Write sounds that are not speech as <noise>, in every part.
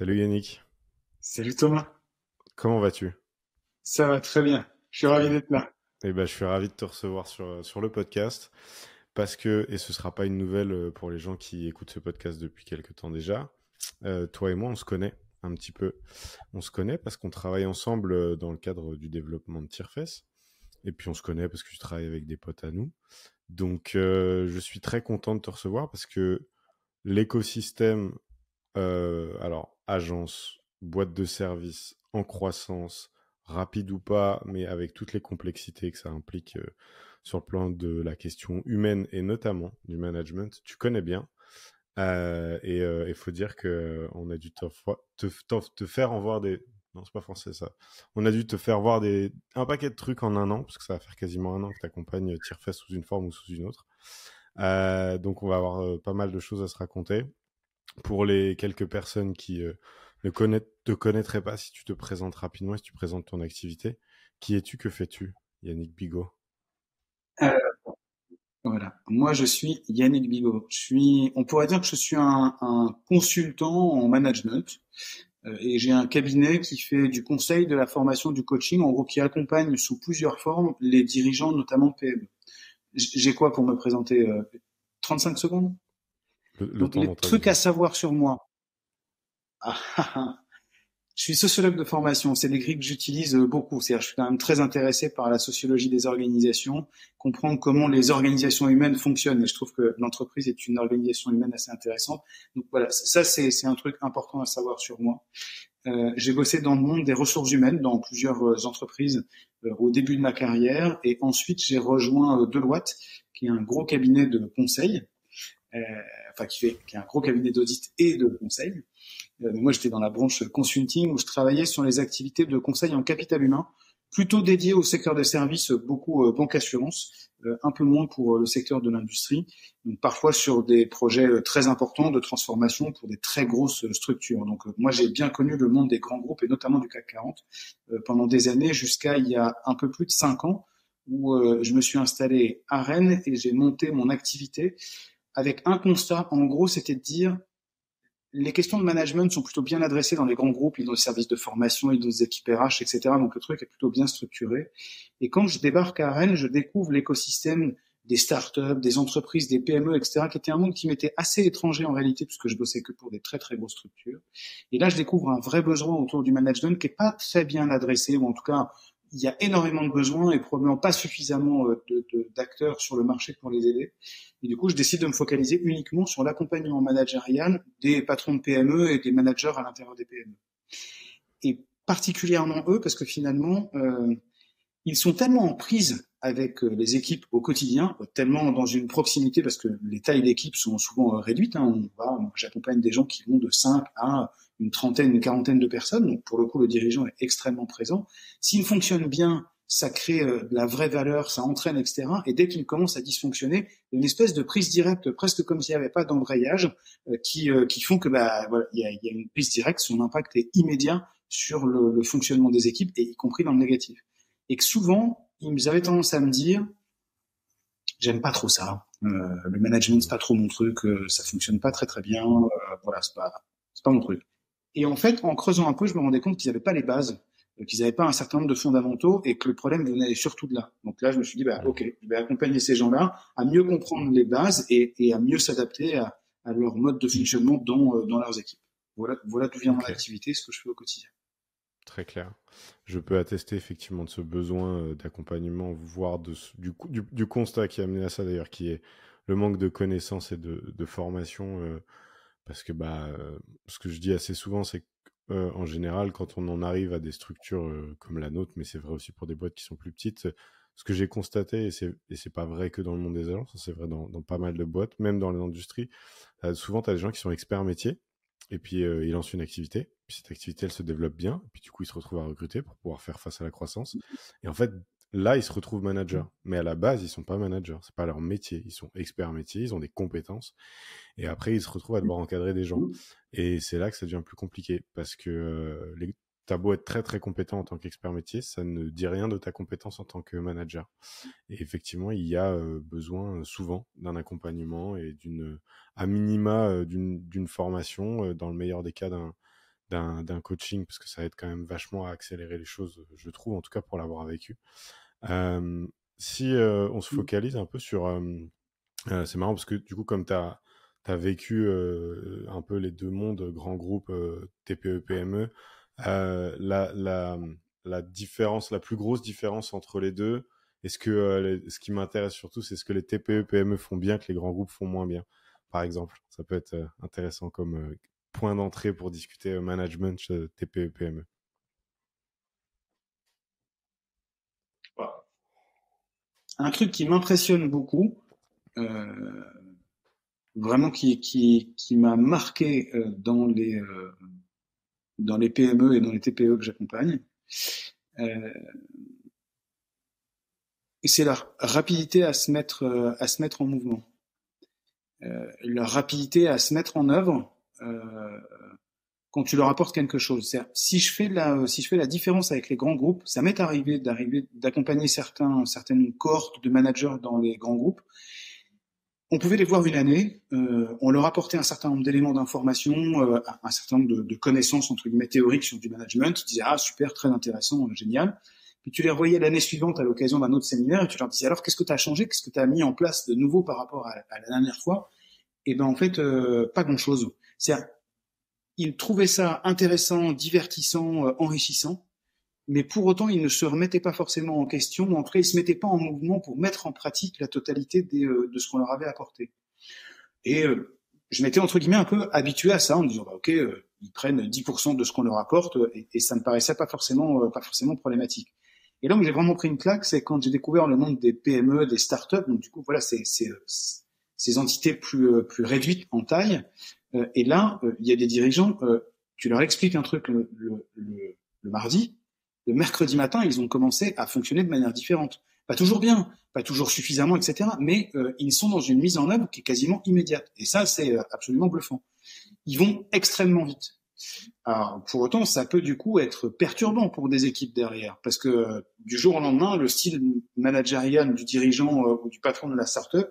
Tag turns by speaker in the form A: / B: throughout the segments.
A: Salut Yannick.
B: Salut Thomas.
A: Comment vas-tu?
B: Ça va très bien. Je suis ravi d'être là.
A: Eh ben, je suis ravi de te recevoir sur, sur le podcast parce que, et ce sera pas une nouvelle euh, pour les gens qui écoutent ce podcast depuis quelques temps déjà, euh, toi et moi, on se connaît un petit peu. On se connaît parce qu'on travaille ensemble euh, dans le cadre du développement de Tierfest. Et puis on se connaît parce que tu travailles avec des potes à nous. Donc je suis très content de te recevoir parce que l'écosystème, alors agence, boîte de service en croissance, rapide ou pas, mais avec toutes les complexités que ça implique sur le plan de la question humaine et notamment du management, tu connais bien. Euh, et il euh, faut dire que on a dû te, faire en voir des. Non, c'est pas français ça. On a dû te faire voir des un paquet de trucs en un an, parce que ça va faire quasiment un an que tu accompagnes Tirefest sous une forme ou sous une autre. Euh, donc on va avoir pas mal de choses à se raconter. Pour les quelques personnes qui ne te connaîtraient pas, si tu te présentes rapidement, si tu présentes ton activité, qui es-tu, que fais-tu, Yannick Bigot?
B: Voilà. Moi, je suis Yannick Bigot. Je suis, on pourrait dire que je suis un, consultant en management euh, et j'ai un cabinet qui fait du conseil, de la formation, du coaching, en gros, qui accompagne sous plusieurs formes les dirigeants, notamment PME. J'ai quoi pour me présenter 35 euh, secondes? Le, Donc, les trucs à savoir sur moi. <laughs> Ah, ah, ah. Je suis sociologue de formation. C'est des grilles que j'utilise euh, beaucoup. C'est-à-dire, je suis quand même très intéressé par la sociologie des organisations, comprendre comment les organisations humaines fonctionnent. Et je trouve que l'entreprise est une organisation humaine assez intéressante. Donc voilà, ça c'est un truc important à savoir sur moi. Euh, j'ai bossé dans le monde des ressources humaines dans plusieurs euh, entreprises euh, au début de ma carrière et ensuite j'ai rejoint Deloitte qui est un gros cabinet de conseil, enfin qui, fait, qui est un gros cabinet d'audit et de conseil. Euh, moi, j'étais dans la branche consulting où je travaillais sur les activités de conseil en capital humain, plutôt dédié au secteur des services, beaucoup euh, banque assurance, euh, un peu moins pour le secteur de l'industrie. Donc parfois sur des projets très importants de transformation pour des très grosses structures. Donc moi, j'ai bien connu le monde des grands groupes et notamment du CAC 40 pendant des années, jusqu'à il y a un peu plus de cinq ans où je me suis installé à Rennes et j'ai monté mon activité avec un constat. En gros, c'était de dire les questions de management sont plutôt bien adressées dans les grands groupes, ils ont des services de formation, ils ont des équipes RH, etc. Donc le truc est plutôt bien structuré. Et quand je débarque à Rennes, je découvre l'écosystème des startups, des entreprises, des PME, etc., qui était un monde qui m'était assez étranger en réalité, puisque je bossais que pour des très très grosses structures. Et là, je découvre un vrai besoin autour du management qui est pas très bien adressé, ou en tout cas, il y a énormément de besoins et probablement pas suffisamment euh, d'acteurs sur le marché pour les aider. Et du coup, je décide de me focaliser uniquement sur l'accompagnement managérial des patrons de PME et des managers à l'intérieur des PME. Et particulièrement eux, parce que finalement, euh, ils sont tellement en prise avec euh, les équipes au quotidien, tellement dans une proximité, parce que les tailles d'équipe sont souvent réduites. Hein. J'accompagne des gens qui vont de 5 à une trentaine, une quarantaine de personnes. Donc pour le coup, le dirigeant est extrêmement présent. S'il fonctionne bien, ça crée euh, de la vraie valeur, ça entraîne, etc. Et dès qu'il commence à dysfonctionner, il y a une espèce de prise directe, presque comme s'il n'y avait pas d'embrayage, euh, qui, euh, qui font que bah voilà, il y a, y a, une prise directe, son impact est immédiat sur le, le, fonctionnement des équipes, et y compris dans le négatif. Et que souvent, ils avaient tendance à me dire, j'aime pas trop ça, le management c'est pas trop mon truc, ça fonctionne pas très très bien, voilà, c'est pas, c'est pas mon truc. Et en fait, en creusant un peu, je me rendais compte qu'ils n'avaient pas les bases qu'ils n'avaient pas un certain nombre de fondamentaux et que le problème venait surtout de là. Donc là, je me suis dit, bah, ok, je vais accompagner ces gens-là à mieux comprendre les bases et, et à mieux s'adapter à, à, leur mode de fonctionnement dans, euh, dans leurs équipes. Voilà, voilà d'où vient mon activité, ce que je fais au quotidien.
A: Très clair. Je peux attester effectivement de ce besoin euh, d'accompagnement, voire de, du, du, du, constat qui a amené à ça d'ailleurs, qui est le manque de connaissances et de, de formation. Euh, parce que bah, ce que je dis assez souvent, c'est que euh, général, quand on en arrive à des structures euh, comme la nôtre, mais c'est vrai aussi pour des boîtes qui sont plus petites, ce que j'ai constaté, et c'est, et c'est pas vrai que dans le monde des agences, c'est vrai dans, dans pas mal de boîtes, même dans l'industrie, euh, souvent tu as des gens qui sont experts métiers, et puis ils lancent une activité, puis cette activité elle se développe bien, et puis du coup ils se retrouvent à recruter pour pouvoir faire face à la croissance. Et en fait, là ils se retrouvent managers, mais à la base ils sont pas managers, c'est pas leur métier, ils sont experts métiers, ils ont des compétences, et après ils se retrouvent à devoir encadrer des gens. Et c'est là que ça devient plus compliqué. Parce que euh, les, t'as beau être très très compétent en tant qu'expert métier, ça ne dit rien de ta compétence en tant que manager. Et effectivement, il y a euh, besoin euh, souvent d'un accompagnement et d'une, à minima, d'une, d'une formation, dans le meilleur des cas, d'un, d'un coaching, parce que ça aide quand même vachement à accélérer les choses, je trouve, en tout cas pour l'avoir vécu. Si on se mmh. focalise un peu sur... c'est marrant parce que du coup, comme tu as, as, vécu un peu les deux mondes, grands groupes, TPE, PME, la, la, la différence, la plus grosse différence entre les deux, est-ce que ce qui m'intéresse surtout, c'est ce que les TPE, PME font bien que les grands groupes font moins bien, par exemple. Ça peut être intéressant comme point d'entrée pour discuter management TPE, PME.
B: Un truc qui m'impressionne beaucoup, vraiment qui, qui, qui m'a marqué dans les dans les PME et dans les TPE que j'accompagne, euh, c'est la rapidité à se mettre euh, à se mettre en mouvement, euh, la rapidité à se mettre en œuvre euh, quand tu leur apportes quelque chose. Si je fais la si je fais la différence avec les grands groupes, ça m'est arrivé d'arriver d'accompagner certains certaines cohortes de managers dans les grands groupes on pouvait les voir une année, euh, on leur apportait un certain nombre d'éléments d'information, euh, un certain nombre de, connaissances entre guillemets théoriques sur du management. Ils disaient ah super, très intéressant, génial. Puis tu les revoyais l'année suivante à l'occasion d'un autre séminaire et tu leur disais alors qu'est-ce que tu as changé, qu'est-ce que tu as mis en place de nouveau par rapport à, la dernière fois? Et ben en fait euh, pas grand chose. C'est ils trouvaient ça intéressant, divertissant, euh, enrichissant mais pour autant, ils ne se remettaient pas forcément en question, ou en tout cas, ils se mettaient pas en mouvement pour mettre en pratique la totalité euh, de ce qu'on leur avait apporté. Et euh, je m'étais entre guillemets un peu habitué à ça, en disant, bah, ok, ils prennent 10% de ce qu'on leur apporte, et, ça me paraissait pas forcément, problématique. Et là où j'ai vraiment pris une claque, c'est quand j'ai découvert le monde des PME, des startups, donc du coup, voilà, c'est ces entités plus réduites en taille. Et là, il y a des dirigeants, tu leur expliques un truc le, le, le mardi, le mercredi matin, ils ont commencé à fonctionner de manière différente. Pas toujours bien, pas toujours suffisamment, etc. Mais euh, ils sont dans une mise en œuvre qui est quasiment immédiate. Et ça, c'est euh, absolument bluffant. Ils vont extrêmement vite. Alors, pour autant, ça peut du coup être perturbant pour des équipes derrière, parce que euh, du jour au lendemain, le style managérial du dirigeant ou du patron de la startup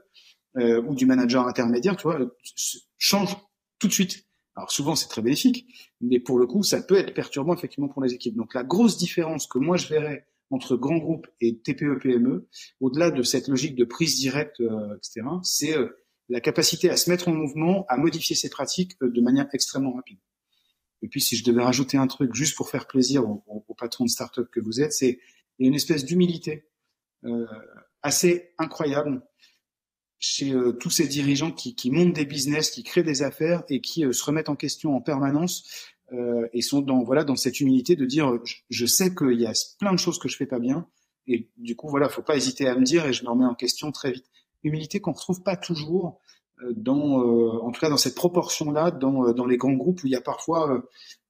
B: ou du manager intermédiaire, tu vois, change tout de suite. Alors souvent c'est très bénéfique, mais pour le coup ça peut être perturbant effectivement pour les équipes. Donc la grosse différence que moi je verrais entre grands groupes et TPE-PME, au-delà de cette logique de prise directe, euh, etc., c'est euh, la capacité à se mettre en mouvement, à modifier ses pratiques euh, de manière extrêmement rapide. Et puis si je devais rajouter un truc juste pour faire plaisir au, au, patron de start-up que vous êtes, c'est une espèce d'humilité assez incroyable chez euh, tous ces dirigeants qui, qui, montent des business, qui créent des affaires et qui euh, se remettent en question en permanence euh, et sont dans voilà dans cette humilité de dire je, sais qu'il y a plein de choses que je fais pas bien et du coup voilà faut pas hésiter à me dire et je me remets en question très vite. Humilité qu'on retrouve pas toujours dans en tout cas dans cette proportion là dans dans les grands groupes où il y a parfois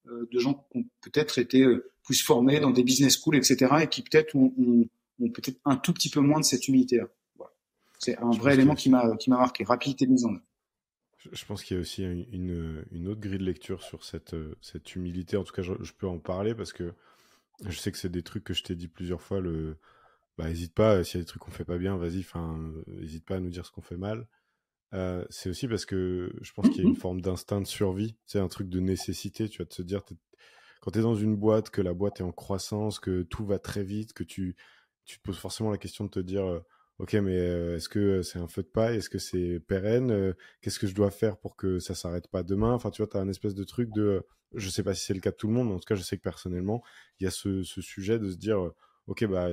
B: de gens qui ont peut-être été plus formés dans des business schools etc et qui peut-être ont, ont, ont peut-être un tout petit peu moins de cette humilité là. C'est un vrai élément qui m'a qui m'a marqué, rapidité de mise en œuvre.
A: Je pense qu'il y a aussi une, une, autre grille de lecture sur cette, cette humilité. En tout cas, je, peux en parler parce que je sais que c'est des trucs que je t'ai dit plusieurs fois. Le, bah, hésite pas, s'il y a des trucs qu'on fait pas bien, vas-y, enfin, hésite pas à nous dire ce qu'on fait mal. Euh, c'est aussi parce que je pense qu'il y a une <laughs> forme d'instinct de survie, c'est un truc de nécessité, tu vas te se dire, quand tu es dans une boîte, que la boîte est en croissance, que tout va très vite, que tu, tu te poses forcément la question de te dire, ok, mais euh, est-ce que c'est un feu de paille? Est-ce que c'est pérenne? Euh, Qu'est-ce que je dois faire pour que ça s'arrête pas demain? Enfin, tu vois, tu as un espèce de truc de. Je sais pas si c'est le cas de tout le monde, mais en tout cas, je sais que personnellement, il y a ce, sujet de se dire euh, ok, bah,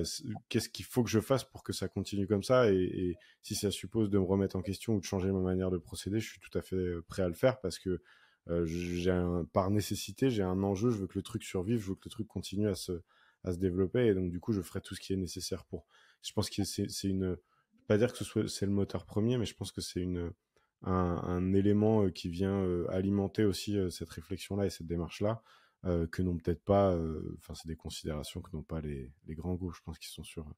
A: qu'est-ce qu'il faut que je fasse pour que ça continue comme ça? Et, si ça suppose de me remettre en question ou de changer ma manière de procéder, je suis tout à fait prêt à le faire parce que j'ai un, par nécessité, j'ai un enjeu, je veux que le truc survive, je veux que le truc continue à se, à se développer et donc du coup, je ferai tout ce qui est nécessaire pour je pense que c'est une, pas dire que ce soit c'est le moteur premier, mais je pense que c'est une un, élément euh, qui vient euh, alimenter aussi euh, cette réflexion-là et cette démarche-là, que n'ont peut-être pas, enfin c'est des considérations que n'ont pas les, les grands groupes, je pense qu'ils sont sur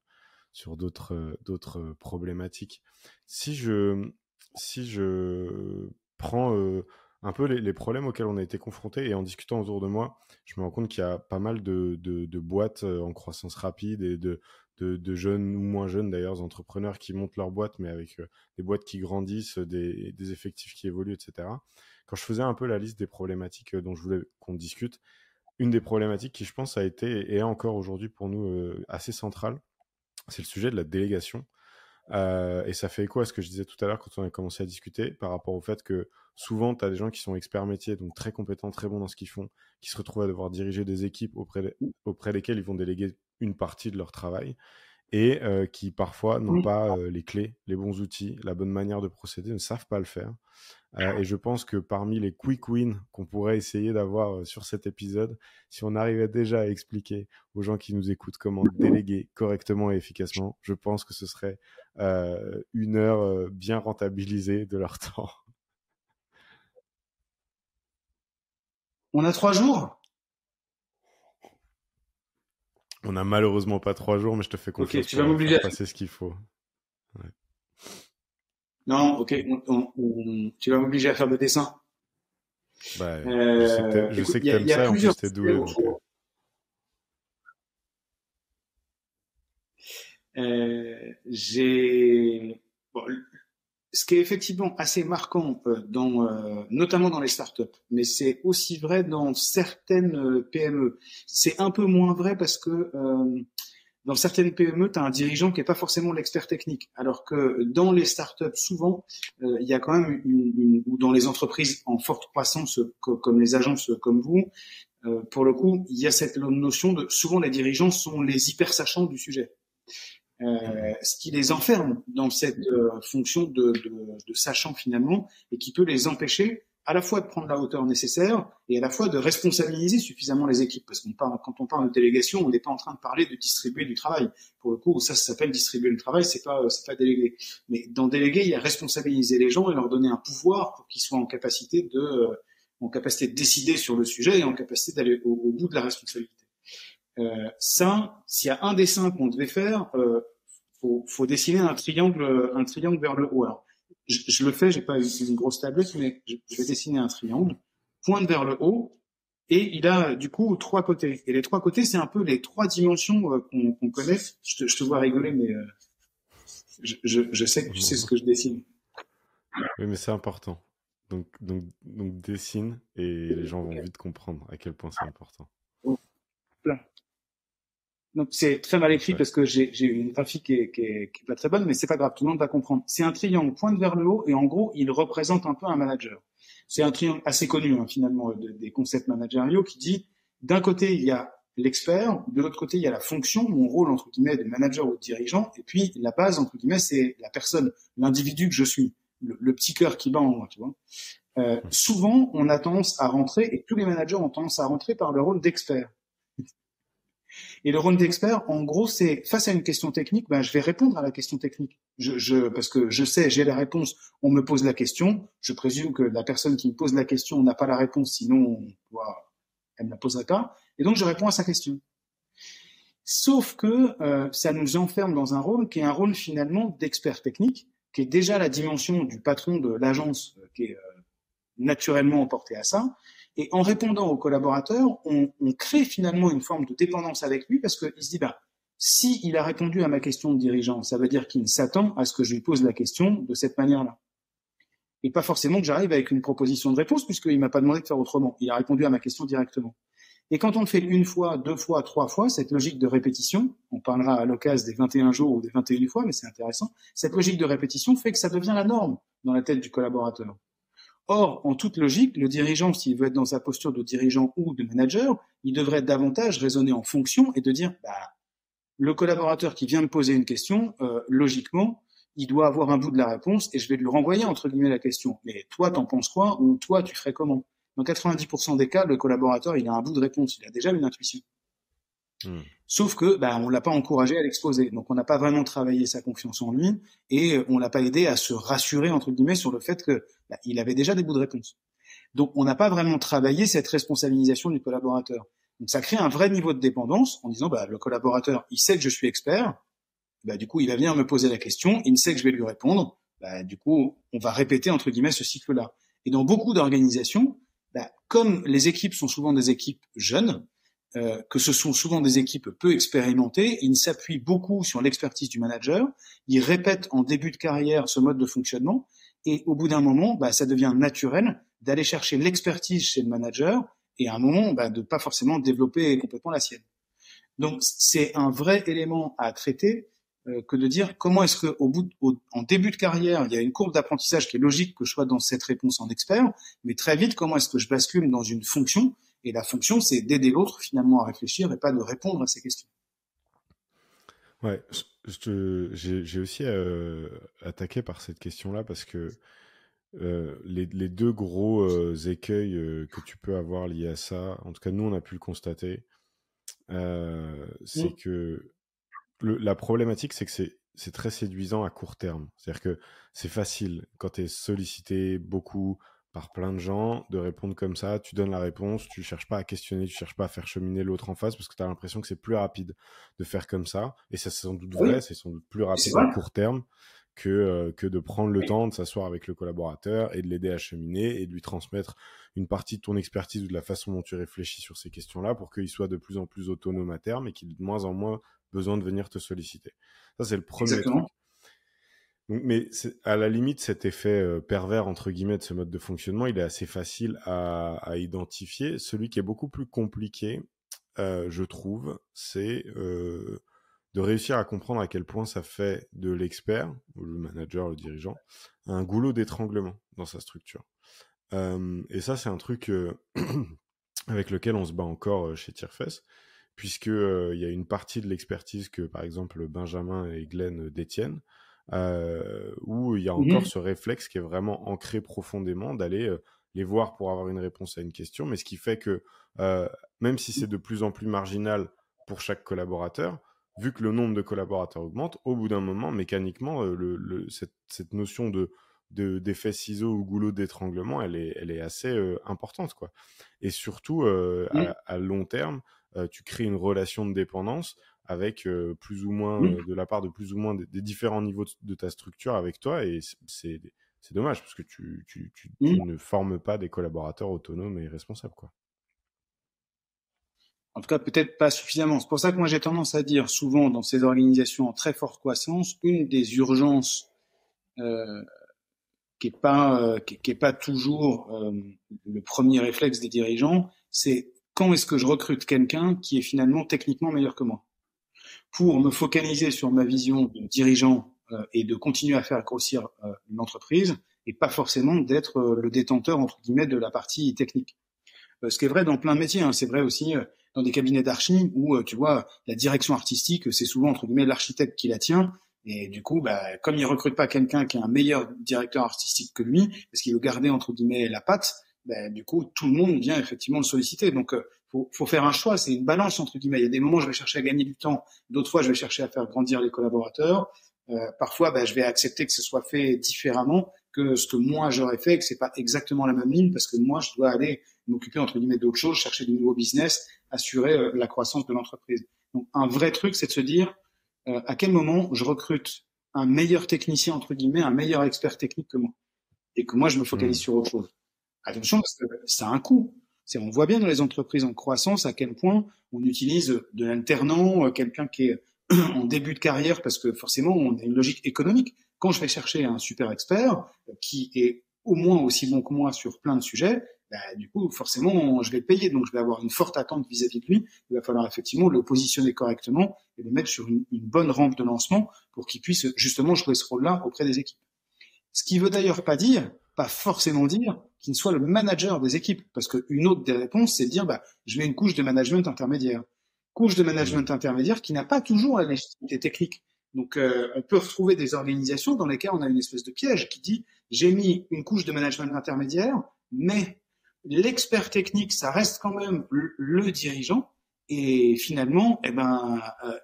A: sur d'autres d'autres problématiques. Si je si je prends un peu les, problèmes auxquels on a été confrontés et en discutant autour de moi, je me rends compte qu'il y a pas mal de, de boîtes en croissance rapide et de, de, jeunes ou moins jeunes d'ailleurs, entrepreneurs qui montent leur boîte, mais avec euh, des boîtes qui grandissent, des, effectifs qui évoluent, etc. quand je faisais un peu la liste des problématiques dont je voulais qu'on discute, une des problématiques qui, je pense, a été et est encore aujourd'hui pour nous assez centrale, c'est le sujet de la délégation. Euh, et ça fait écho à ce que je disais tout à l'heure quand on a commencé à discuter par rapport au fait que souvent, tu as des gens qui sont experts métiers, donc très compétents, très bons dans ce qu'ils font, qui se retrouvent à devoir diriger des équipes auprès, auprès desquelles ils vont déléguer une partie de leur travail et euh, qui parfois n'ont pas euh, les clés, les bons outils, la bonne manière de procéder, ne savent pas le faire. Euh, et je pense que parmi les quick wins qu'on pourrait essayer d'avoir sur cet épisode, si on arrivait déjà à expliquer aux gens qui nous écoutent comment déléguer correctement et efficacement, je pense que ce serait une heure bien rentabilisée de leur <laughs> temps.
B: On a trois jours?
A: On a malheureusement pas trois jours, mais je te fais confiance.
B: Ok, tu vas m'obliger
A: à passer ce qu'il faut.
B: Non, ok, tu vas m'obliger à faire le dessin.
A: Bah, je sais que tu aimes ça, en plus t'es doué.
B: Euh, j'ai ce qui est effectivement assez marquant euh, dans, euh, notamment dans les startups, mais c'est aussi vrai dans certaines euh, PME. C'est un peu moins vrai parce que dans certaines PME, tu as un dirigeant qui n'est pas forcément l'expert technique, alors que dans les startups, souvent, il y a quand même une, ou dans les entreprises en forte croissance, comme les agences comme vous, pour le coup, il y a cette notion de souvent les dirigeants sont les hyper sachants du sujet. Euh, ce qui les enferme dans cette euh, fonction de, de, de, sachant finalement et qui peut les empêcher à la fois de prendre la hauteur nécessaire et à la fois de responsabiliser suffisamment les équipes. Parce qu'on parle, quand on parle de délégation, on n'est pas en train de parler de distribuer du travail. Pour le coup, ça, ça s'appelle distribuer le travail, c'est pas, c'est pas déléguer. Mais dans déléguer, il y a responsabiliser les gens et leur donner un pouvoir pour qu'ils soient en capacité de, euh, en capacité de décider sur le sujet et en capacité d'aller au, au bout de la responsabilité. Euh, ça, s'il y a un dessin qu'on devait faire, euh, faut, faut dessiner un triangle, un triangle vers le haut. Alors, je, je le fais, j'ai pas une grosse tablette, mais je, vais dessiner un triangle, pointe vers le haut, et il a du coup trois côtés. Et les trois côtés, c'est un peu les trois dimensions euh, qu'on connaît. Je te, je te, vois rigoler, mais euh, je, je, je, sais que tu sais ce que je dessine.
A: Oui, mais c'est important. Donc, donc, donc dessine et les gens vont vite comprendre à quel point c'est important.
B: Donc c'est très mal écrit parce que j'ai une graphique qui est, qui, est, qui est, pas très bonne, mais c'est pas grave, tout le monde va comprendre. C'est un triangle pointe vers le haut et en gros il représente un peu un manager. C'est un triangle assez connu hein, finalement des concepts managériaux qui dit d'un côté il y a l'expert, de l'autre côté il y a la fonction, mon rôle entre guillemets de manager ou de dirigeant, et puis la base entre guillemets c'est la personne, l'individu que je suis, le, le, petit cœur qui bat en moi, tu vois. Euh, souvent on a tendance à rentrer et tous les managers ont tendance à rentrer par le rôle d'expert. Et le rôle d'expert, en gros, c'est face à une question technique, ben, je vais répondre à la question technique. Parce que je sais, j'ai la réponse, on me pose la question. Je présume que la personne qui me pose la question n'a pas la réponse, sinon elle ne la poserait pas. Et donc, je réponds à sa question. Sauf que euh, ça nous enferme dans un rôle qui est un rôle finalement d'expert technique, qui est déjà la dimension du patron de l'agence, euh, qui est euh, naturellement emporté à ça, et en répondant aux collaborateurs, on, crée finalement une forme de dépendance avec lui parce qu'il se dit, bah, si il a répondu à ma question de dirigeant, ça veut dire qu'il s'attend à ce que je lui pose la question de cette manière-là. Et pas forcément que j'arrive avec une proposition de réponse puisqu'il m'a pas demandé de faire autrement. Il a répondu à ma question directement. Et quand on le fait une fois, deux fois, trois fois, cette logique de répétition, on parlera à l'occasion des 21 jours ou des 21 fois, mais c'est intéressant, cette logique de répétition fait que ça devient la norme dans la tête du collaborateur. Or, en toute logique, le dirigeant, s'il veut être dans sa posture de dirigeant ou de manager, il devrait davantage raisonner en fonction et de dire, bah, le collaborateur qui vient me poser une question, euh, logiquement, il doit avoir un bout de la réponse et je vais lui renvoyer entre guillemets la question. Mais toi, t'en penses quoi ou toi, tu ferais comment? Dans 90% des cas, le collaborateur, il a un bout de réponse, il a déjà une intuition. Hmm. Sauf que bah, on l'a pas encouragé à l'exposer, donc on n'a pas vraiment travaillé sa confiance en lui et on l'a pas aidé à se rassurer entre guillemets sur le fait que bah, il avait déjà des bouts de réponse. Donc on n'a pas vraiment travaillé cette responsabilisation du collaborateur. Donc ça crée un vrai niveau de dépendance en disant bah, le collaborateur il sait que je suis expert, bah, du coup il va venir me poser la question, il sait que je vais lui répondre, bah, du coup on va répéter entre guillemets ce cycle-là. Et dans beaucoup d'organisations, bah, comme les équipes sont souvent des équipes jeunes, euh, que ce sont souvent des équipes peu expérimentées, ils s'appuient beaucoup sur l'expertise du manager, ils répètent en début de carrière ce mode de fonctionnement, et au bout d'un moment, bah, ça devient naturel d'aller chercher l'expertise chez le manager et à un moment bah, de pas forcément développer complètement la sienne. Donc c'est un vrai élément à traiter euh, que de dire comment est-ce que au bout en début de carrière il y a une courbe d'apprentissage qui est logique que je sois dans cette réponse en expert, mais très vite comment est-ce que je bascule dans une fonction et la fonction c'est d'aider l'autre finalement à réfléchir et pas de répondre à ces questions.
A: Ouais, j'ai aussi euh, attaqué par cette question-là parce que euh, les, les, deux gros euh, écueils que tu peux avoir liés à ça, en tout cas nous on a pu le constater, c'est que le, la problématique c'est que c'est très séduisant à court terme. C'est-à-dire que c'est facile quand tu es sollicité beaucoup par plein de gens de répondre comme ça, tu donnes la réponse, tu cherches pas à questionner, tu cherches pas à faire cheminer l'autre en face parce que tu as l'impression que c'est plus rapide de faire comme ça. Et ça c'est sans doute vrai, c'est sans doute plus rapide à court terme que, euh, que de prendre le temps de s'asseoir avec le collaborateur et de l'aider à cheminer et de lui transmettre une partie de ton expertise ou de la façon dont tu réfléchis sur ces questions-là pour qu'il soit de plus en plus autonome à terme et qu'il ait de moins en moins besoin de venir te solliciter. Ça, c'est le premier truc. Mais à la limite, cet effet euh, pervers, entre guillemets, de ce mode de fonctionnement, il est assez facile à, identifier. Celui qui est beaucoup plus compliqué, euh, je trouve, c'est euh, de réussir à comprendre à quel point ça fait de l'expert, ou le manager, le dirigeant, un goulot d'étranglement dans sa structure. Et ça, c'est un truc <clears throat> avec lequel on se bat encore chez Tierfess, puisque il y a une partie de l'expertise que, par exemple, Benjamin et Glenn détiennent, où il y a mmh encore ce réflexe qui est vraiment ancré profondément d'aller les voir pour avoir une réponse à une question, mais ce qui fait que même si c'est de plus en plus marginal pour chaque collaborateur, vu que le nombre de collaborateurs augmente, au bout d'un moment, mécaniquement, euh, le, cette, notion de d'effet ciseau ou goulot d'étranglement, elle est, elle est assez euh, importante. quoi. Et surtout, euh, à, long terme, tu crées une relation de dépendance avec plus ou moins, de la part de plus ou moins des, différents niveaux de, ta structure avec toi. Et c'est dommage, parce que tu, tu, tu, tu, ne formes pas des collaborateurs autonomes et responsables. quoi.
B: En tout cas, peut-être pas suffisamment. C'est pour ça que moi j'ai tendance à dire souvent dans ces organisations en très forte croissance, une des urgences euh, qui est pas euh, qui, est pas toujours euh, le premier réflexe des dirigeants, c'est quand est-ce que je recrute quelqu'un qui est finalement techniquement meilleur que moi? Pour me focaliser sur ma vision de dirigeant euh, et de continuer à faire grossir une entreprise et pas forcément d'être le détenteur entre guillemets de la partie technique. ce qui est vrai dans plein de métiers, hein. c'est vrai aussi dans des cabinets d'archi où euh, tu vois la direction artistique, c'est souvent entre guillemets l'architecte qui la tient. Et du coup, bah, comme il recrute pas quelqu'un qui est un meilleur directeur artistique que lui, parce qu'il veut garder entre guillemets la patte, bah, du coup, tout le monde vient effectivement le solliciter. Donc, euh, faut, faut faire un choix. C'est une balance entre guillemets. Il y a des moments où je vais chercher à gagner du temps, d'autres fois je vais chercher à faire grandir les collaborateurs. Euh, parfois, bah, je vais accepter que ce soit fait différemment que ce que moi j'aurais fait, que c'est pas exactement la même ligne, parce que moi je dois aller m'occuper entre guillemets d'autres choses, chercher de nouveaux business, assurer euh, la croissance de l'entreprise. Donc un vrai truc, c'est de se dire euh, à quel moment je recrute un meilleur technicien entre guillemets, un meilleur expert technique que moi, et que moi je me focalise mmh. sur autre chose. Attention parce que ça a un coût. On voit bien dans les entreprises en croissance à quel point on utilise de l'internant, euh, quelqu'un qui est <clears throat> en début de carrière, parce que forcément on a une logique économique. Quand je vais chercher un super expert qui est au moins aussi bon que moi sur plein de sujets, bah, du coup, forcément, je vais le payer. Donc, je vais avoir une forte attente vis-à-vis de lui. Il va falloir effectivement le positionner correctement et le mettre sur une, bonne rampe de lancement pour qu'il puisse justement jouer ce rôle-là auprès des équipes. Ce qui veut d'ailleurs pas dire, pas forcément dire, qu'il soit le manager des équipes. Parce qu'une autre des réponses, c'est de dire, bah, je mets une couche de management intermédiaire. Couche de management intermédiaire qui n'a pas toujours la légitimité technique. Donc, euh, on peut retrouver des organisations dans lesquelles on a une espèce de piège qui dit, j'ai mis une couche de management intermédiaire, mais l'expert technique, ça reste quand même le, dirigeant. Et finalement, eh ben, euh,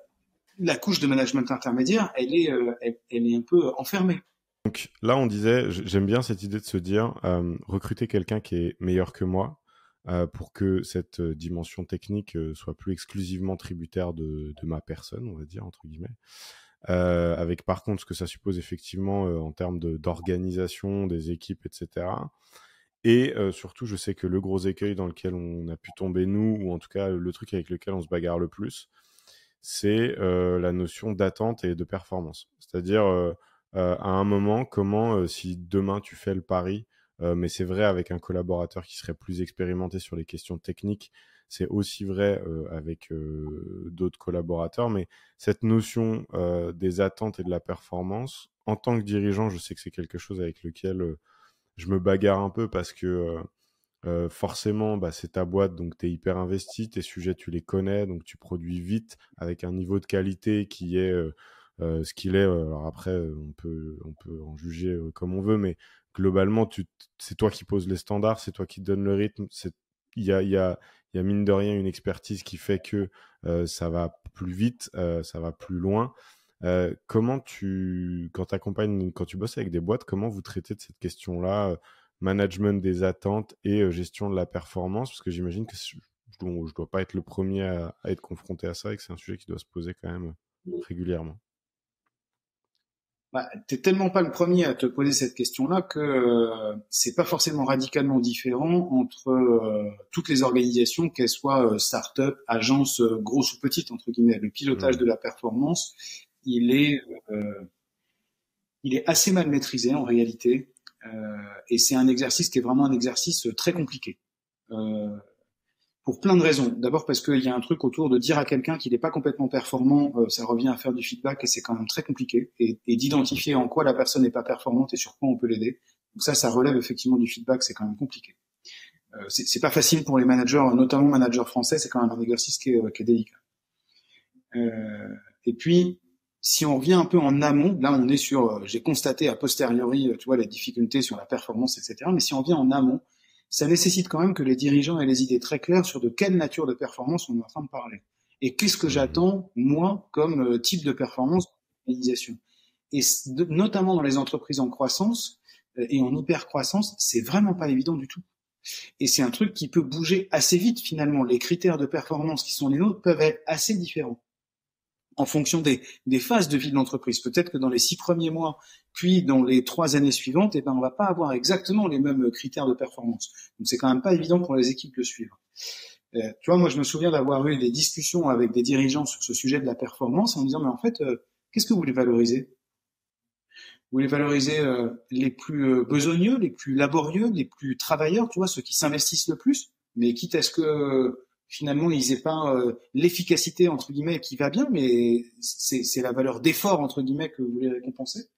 B: la couche de management intermédiaire, elle est, euh, elle, est un peu enfermée.
A: Donc là, on disait, j'aime bien cette idée de se dire, euh, recruter quelqu'un qui est meilleur que moi pour que cette dimension technique soit plus exclusivement tributaire de, ma personne, on va dire, entre guillemets. avec par contre ce que ça suppose effectivement en termes d'organisation des équipes, etc. Et euh, surtout, je sais que le gros écueil dans lequel on a pu tomber, nous, ou en tout cas le truc avec lequel on se bagarre le plus, c'est euh, la notion d'attente et de performance. C'est-à-dire, euh, à un moment, comment, si demain tu fais le pari mais c'est vrai avec un collaborateur qui serait plus expérimenté sur les questions techniques. C'est aussi vrai avec d'autres collaborateurs, mais cette notion des attentes et de la performance, en tant que dirigeant, je sais que c'est quelque chose avec lequel je me bagarre un peu parce que euh, forcément, bah, c'est ta boîte, donc tu es hyper investi, tes sujets, tu les connais, donc tu produis vite avec un niveau de qualité qui est euh, euh, ce qu'il est. Alors après, on peut, on peut en juger comme on veut, mais globalement, c'est toi qui poses les standards, c'est toi qui donne le rythme. Il y a, y, a, y a mine de rien une expertise qui fait que ça va plus vite, ça va plus loin. comment tu, quand, accompagnes, quand tu bosses avec des boîtes, comment vous traitez de cette question-là management des attentes et euh, gestion de la performance? Parce que j'imagine que je ne dois pas être le premier à, être confronté à ça et que c'est un sujet qui doit se poser quand même euh, régulièrement.
B: Bah, tu n'es tellement pas le premier à te poser cette question-là que euh, c'est pas forcément radicalement différent entre toutes les organisations, qu'elles soient start-up, agences grosses ou petites entre guillemets. Le pilotage mmh. de la performance, il est, il est assez mal maîtrisé en réalité. Euh, et c'est un exercice qui est vraiment un exercice très compliqué. Euh, pour plein de raisons. D'abord parce qu'il y a un truc autour de dire à quelqu'un qu'il n'est pas complètement performant, euh, ça revient à faire du feedback et c'est quand même très compliqué. Et, et d'identifier en quoi la personne n'est pas performante et sur quoi on peut l'aider. Donc ça, ça relève effectivement du feedback, c'est quand même compliqué. Euh, c'est pas facile pour les managers, notamment managers français, c'est quand même un exercice qui est, qui est délicat. Euh, et puis, si on revient un peu en amont, là on est sur, euh, j'ai constaté a posteriori, euh, tu vois, les difficultés sur la performance, etc. Mais si on vient en amont, ça nécessite quand même que les dirigeants aient les idées très claires sur de quelle nature de performance on est en train de parler. Et qu'est-ce que j'attends, moi, comme euh, type de performance d'organisation. Et notamment dans les entreprises en croissance et en hyper croissance, c'est vraiment pas évident du tout. Et c'est un truc qui peut bouger assez vite finalement. Les critères de performance qui sont les nôtres peuvent être assez différents en fonction des, phases de vie de l'entreprise. Peut-être que dans les six premiers mois, puis dans les trois années suivantes, eh ben, on va pas avoir exactement les mêmes critères de performance. Donc c'est quand même pas évident pour les équipes de suivre. Euh, tu vois, moi je me souviens d'avoir eu des discussions avec des dirigeants sur ce sujet de la performance en disant mais en fait, euh, qu'est-ce que vous voulez valoriser? Vous voulez valoriser euh, les plus besogneux, les plus laborieux, les plus travailleurs, tu vois, ceux qui s'investissent le plus, mais quitte à ce que finalement ils pas euh, l'efficacité entre guillemets qui va bien, mais c'est la valeur d'effort entre guillemets que vous voulez récompenser.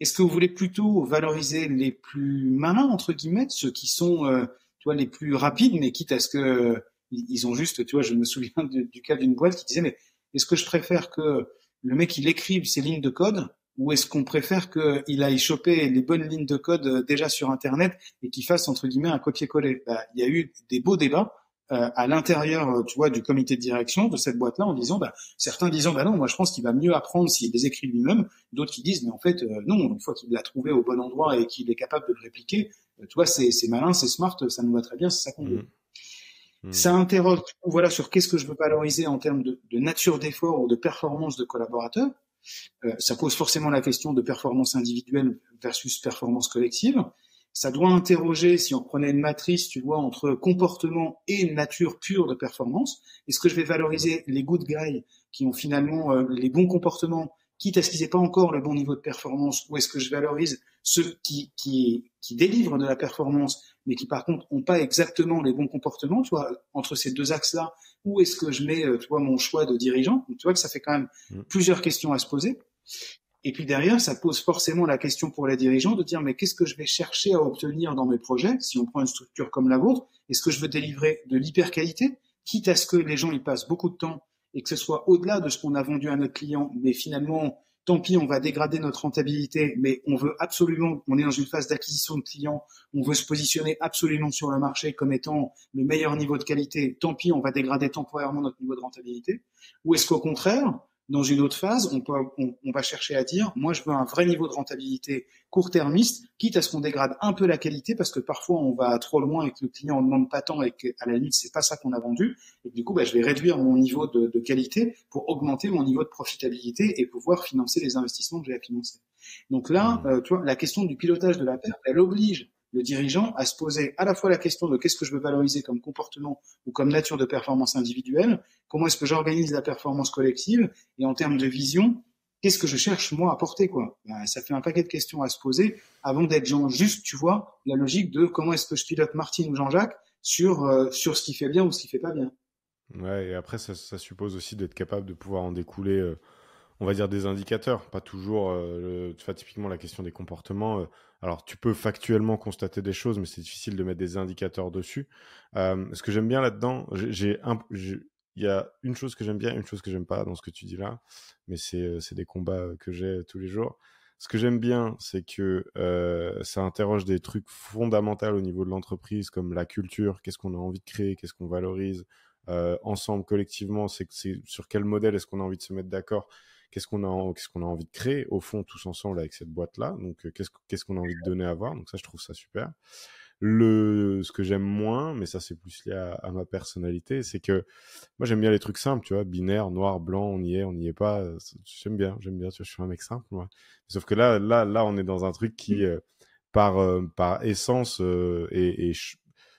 B: Est-ce que vous voulez plutôt valoriser les plus malins entre guillemets, ceux qui sont euh, tu vois les plus rapides, mais quitte à ce que ils ont juste, tu vois, je me souviens du, cas d'une boîte qui disait mais est-ce que je préfère que le mec il écrive ses lignes de code ou est-ce qu'on préfère qu'il aille choper les bonnes lignes de code euh, déjà sur Internet et qu'il fasse entre guillemets un copier-coller? Bah, Il y a eu des beaux débats euh, à l'intérieur, euh, tu vois, du comité de direction de cette boîte-là, en disant, bah, certains disant, bah non, moi je pense qu'il va mieux apprendre s'il les écrit lui-même. D'autres qui disent, mais en fait, euh, non, une fois qu'il l'a trouvé au bon endroit et qu'il est capable de le répliquer, tu vois, c'est malin, c'est smart, ça nous va très bien, c'est ça qu'on veut. Mmh. Mmh. Ça interroge, voilà, sur qu'est-ce que je veux valoriser en termes de, de nature d'effort ou de performance de collaborateurs. Euh, ça pose forcément la question de performance individuelle versus performance collective ça doit interroger, si on prenait une matrice, tu vois, entre comportement et nature pure de performance. Est-ce que je vais valoriser les good guys qui ont finalement euh, les bons comportements, quitte à ce qu'ils n'aient pas encore le bon niveau de performance, ou est-ce que je valorise ceux qui, qui, qui délivrent de la performance, mais qui par contre n'ont pas exactement les bons comportements, tu vois, entre ces deux axes-là, où est-ce que je mets, euh, tu vois, mon choix de dirigeant? Tu vois que ça fait quand même mmh. plusieurs questions à se poser. Et puis derrière, ça pose forcément la question pour les dirigeants de dire mais qu'est-ce que je vais chercher à obtenir dans mes projets? Si on prend une structure comme la vôtre Est-ce que je veux délivrer de l'hyper qualité, quitte à ce que les gens y passent beaucoup de temps et que ce soit au-delà de ce qu'on a vendu à notre client, mais finalement, tant pis, on va dégrader notre rentabilité, mais on veut absolument, on est dans une phase d'acquisition de clients, on veut se positionner absolument sur le marché comme étant le meilleur niveau de qualité, tant pis, on va dégrader temporairement notre niveau de rentabilité, ou est-ce qu'au contraire, dans une autre phase, on, peut, on, va chercher à dire, moi je veux un vrai niveau de rentabilité court-termiste, quitte à ce qu'on dégrade un peu la qualité, parce que parfois on va trop loin et que le client en demande pas tant et qu'à la limite c'est pas ça qu'on a vendu. Et du coup, bah, je vais réduire mon niveau de, de, qualité pour augmenter mon niveau de profitabilité et pouvoir financer les investissements que j'ai à financer. Donc là, mmh. euh, tu vois, la question du pilotage de la perte, elle oblige le dirigeant à se poser à la fois la question de qu'est-ce que je veux valoriser comme comportement ou comme nature de performance individuelle, comment est-ce que j'organise la performance collective, et en termes de vision, qu'est-ce que je cherche moi à porter quoi ben, Ça fait un paquet de questions à se poser avant d'être genre juste, tu vois, la logique de comment est-ce que je pilote Martine ou Jean-Jacques sur euh, sur ce qui fait bien ou ce qui fait pas bien.
A: Ouais, et après ça, ça suppose aussi d'être capable de pouvoir en découler, euh, on va dire des indicateurs, pas toujours. Euh, typiquement la question des comportements. alors tu peux factuellement constater des choses, mais c'est difficile de mettre des indicateurs dessus. ce que j'aime bien là-dedans, j'ai il y a une chose que j'aime bien, une chose que j'aime pas dans ce que tu dis là, mais c'est euh, des combats euh, que j'ai tous les jours. Ce que j'aime bien, c'est que euh, ça interroge des trucs fondamentaux au niveau de l'entreprise, comme la culture, qu'est-ce qu'on a envie de créer, qu'est-ce qu'on valorise ensemble, collectivement, c'est sur quel modèle est-ce qu'on a envie de se mettre d'accord, qu'est-ce qu'on a, qu'est-ce qu'on a envie de créer, au fond, tous ensemble avec cette boîte-là. Donc, qu'est-ce qu'on a envie de donner à voir. Donc ça, je trouve ça super. Le, ce que j'aime moins, mais ça c'est plus lié à, ma personnalité, c'est que moi j'aime bien les trucs simples, tu vois, binaire, noir, blanc, on y est, on n'y est pas. J'aime bien, j'aime bien, tu vois, je suis un mec simple, moi. Sauf que là, là, là, on est dans un truc qui, euh, par, euh, par essence euh, et, et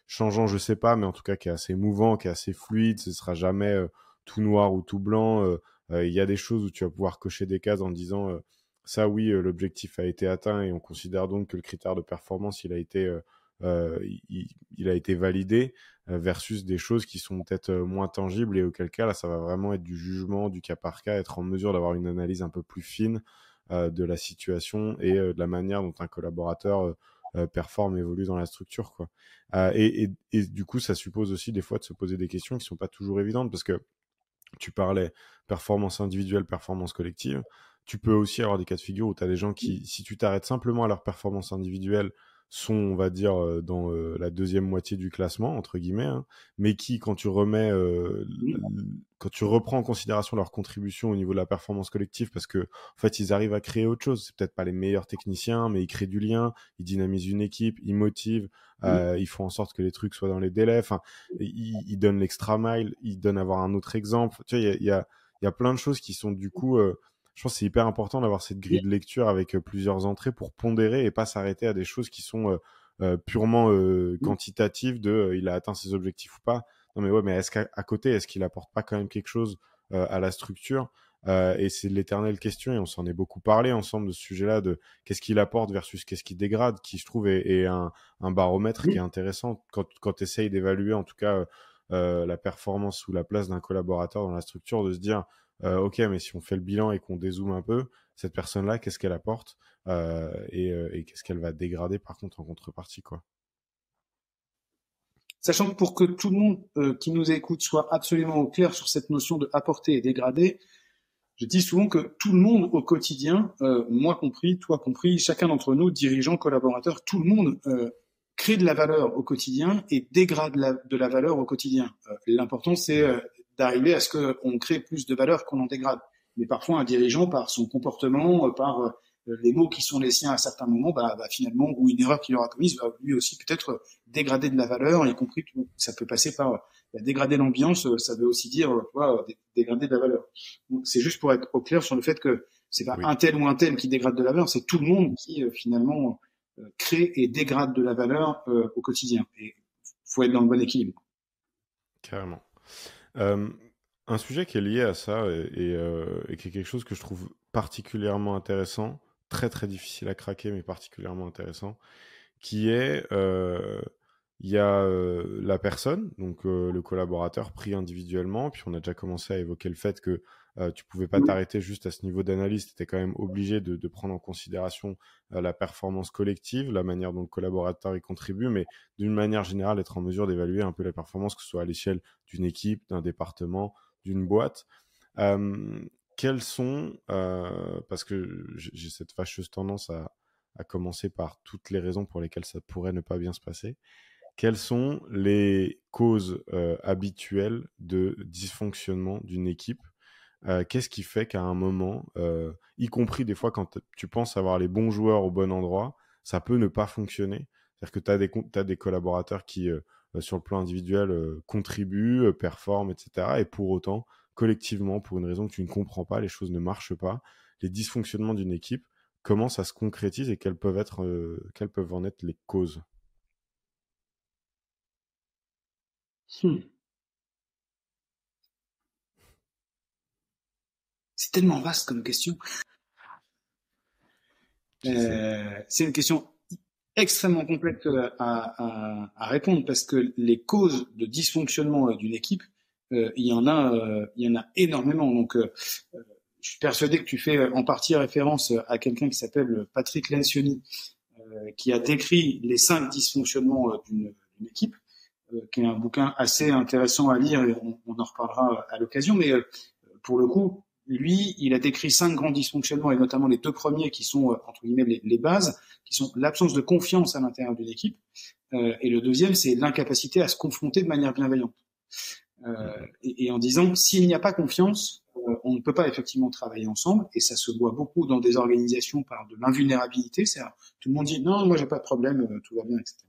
A: changeant, je sais pas, mais en tout cas qui est assez mouvant, qui est assez fluide, ce sera jamais tout noir ou tout blanc. Il y a des choses où tu vas pouvoir cocher des cases en disant ça, oui, l'objectif a été atteint et on considère donc que le critère de performance, il a été euh, il, a été validé euh, versus des choses qui sont peut-être euh, moins tangibles et auquel cas là ça va vraiment être du jugement du cas par cas être en mesure d'avoir une analyse un peu plus fine de la situation et de la manière dont un collaborateur performe évolue dans la structure quoi. Et, et, du coup ça suppose aussi des fois de se poser des questions qui sont pas toujours évidentes parce que tu parlais performance individuelle performance collective. Tu peux aussi avoir des cas de figure où tu as des gens qui si tu t'arrêtes simplement à leur performance individuelle sont, on va dire, euh, dans euh, la deuxième moitié du classement, entre guillemets, hein, mais qui, quand tu remets, euh, quand tu reprends en considération leur contribution au niveau de la performance collective, parce que, en fait, ils arrivent à créer autre chose. C'est peut-être pas les meilleurs techniciens, mais ils créent du lien, ils dynamisent une équipe, ils motivent, ils font en sorte que les trucs soient dans les délais, enfin, ils, ils, donnent l'extra mile, ils donnent avoir un autre exemple. Tu vois, il y a, y, a, y a plein de choses qui sont, du coup, je pense que c'est hyper important d'avoir cette grille de lecture avec euh, plusieurs entrées pour pondérer et pas s'arrêter à des choses qui sont euh, euh, purement quantitatives de il a atteint ses objectifs ou pas. Non mais ouais, mais est-ce qu'à côté, est-ce qu'il apporte pas quand même quelque chose à la structure Et c'est l'éternelle question et on s'en est beaucoup parlé ensemble de ce sujet-là de qu'est-ce qu'il apporte versus qu'est-ce qu'il dégrade, qui je trouve est, un, baromètre qui est intéressant. Quand, quand tu essayes d'évaluer en tout cas la performance ou la place d'un collaborateur dans la structure, de se dire euh, ok, mais si on fait le bilan et qu'on dézoome un peu, cette personne-là, qu'est-ce qu'elle apporte euh, euh, et, qu'est-ce qu'elle va dégrader par contre en contrepartie, quoi?
B: Sachant que pour que tout le monde qui nous écoute soit absolument au clair sur cette notion de apporter et dégrader, je dis souvent que tout le monde au quotidien, moi compris, toi compris, chacun d'entre nous, dirigeants, collaborateurs, tout le monde crée de la valeur au quotidien et dégrade de la valeur au quotidien. L'important, c'est d'arriver à ce qu'on crée plus de valeur qu'on en dégrade. Mais parfois, un dirigeant, par son comportement, euh, par euh, les mots qui sont les siens à certains moments, bah, bah, finalement, ou une erreur qu'il aura commise, va lui aussi peut-être dégrader de la valeur, y compris, ça peut passer par bah, dégrader l'ambiance, ça veut aussi dire dégrader de la valeur. C'est juste pour être au clair sur le fait que c'est pas un tel ou un tel qui dégrade de la valeur, c'est tout le monde qui euh, finalement crée et dégrade de la valeur au quotidien. Et faut être dans le bon équilibre.
A: Carrément. Euh, un sujet qui est lié à ça euh, et, qui est quelque chose que je trouve particulièrement intéressant, très très difficile à craquer, mais particulièrement intéressant, qui est euh, il y a la personne, donc le collaborateur pris individuellement, puis on a déjà commencé à évoquer le fait que euh, tu pouvais pas t'arrêter juste à ce niveau d'analyse, tu étais quand même obligé de, de prendre en considération euh, la performance collective, la manière dont le collaborateur y contribue, mais d'une manière générale, être en mesure d'évaluer un peu la performance, que ce soit à l'échelle d'une équipe, d'un département, d'une boîte. Euh, quels sont, euh, parce que j'ai cette fâcheuse tendance à, à commencer par toutes les raisons pour lesquelles ça pourrait ne pas bien se passer, quelles sont les causes euh, habituelles de dysfonctionnement d'une équipe euh, qu'est-ce qui fait qu'à un moment, euh, y compris des fois quand tu penses avoir les bons joueurs au bon endroit, ça peut ne pas fonctionner? C'est-à-dire que tu as des, collaborateurs qui, euh, sur le plan individuel, contribuent, performent, etc. Et pour autant, collectivement, pour une raison que tu ne comprends pas, les choses ne marchent pas. Les dysfonctionnements d'une équipe, comment ça se concrétise et quelles peuvent, être, quelles peuvent en être les causes?
B: Hmm. C'est tellement vaste comme question. c'est une question extrêmement complexe à, à, répondre parce que les causes de dysfonctionnement d'une équipe, il y en a, il y en a énormément. Donc, je suis persuadé que tu fais en partie référence à quelqu'un qui s'appelle Patrick Lencioni, qui a décrit les cinq dysfonctionnements d'une équipe. Euh, qui est un bouquin assez intéressant à lire et on, en reparlera à l'occasion. Mais euh, pour le coup, lui, il a décrit cinq grands dysfonctionnements et notamment les deux premiers qui sont euh, entre guillemets les, bases, qui sont l'absence de confiance à l'intérieur d'une équipe et le deuxième, c'est l'incapacité à se confronter de manière bienveillante. et, et, en disant, s'il n'y a pas confiance, on ne peut pas effectivement travailler ensemble et ça se voit beaucoup dans des organisations par de l'invulnérabilité. C'est tout le monde dit non, moi j'ai pas de problème, tout va bien, etc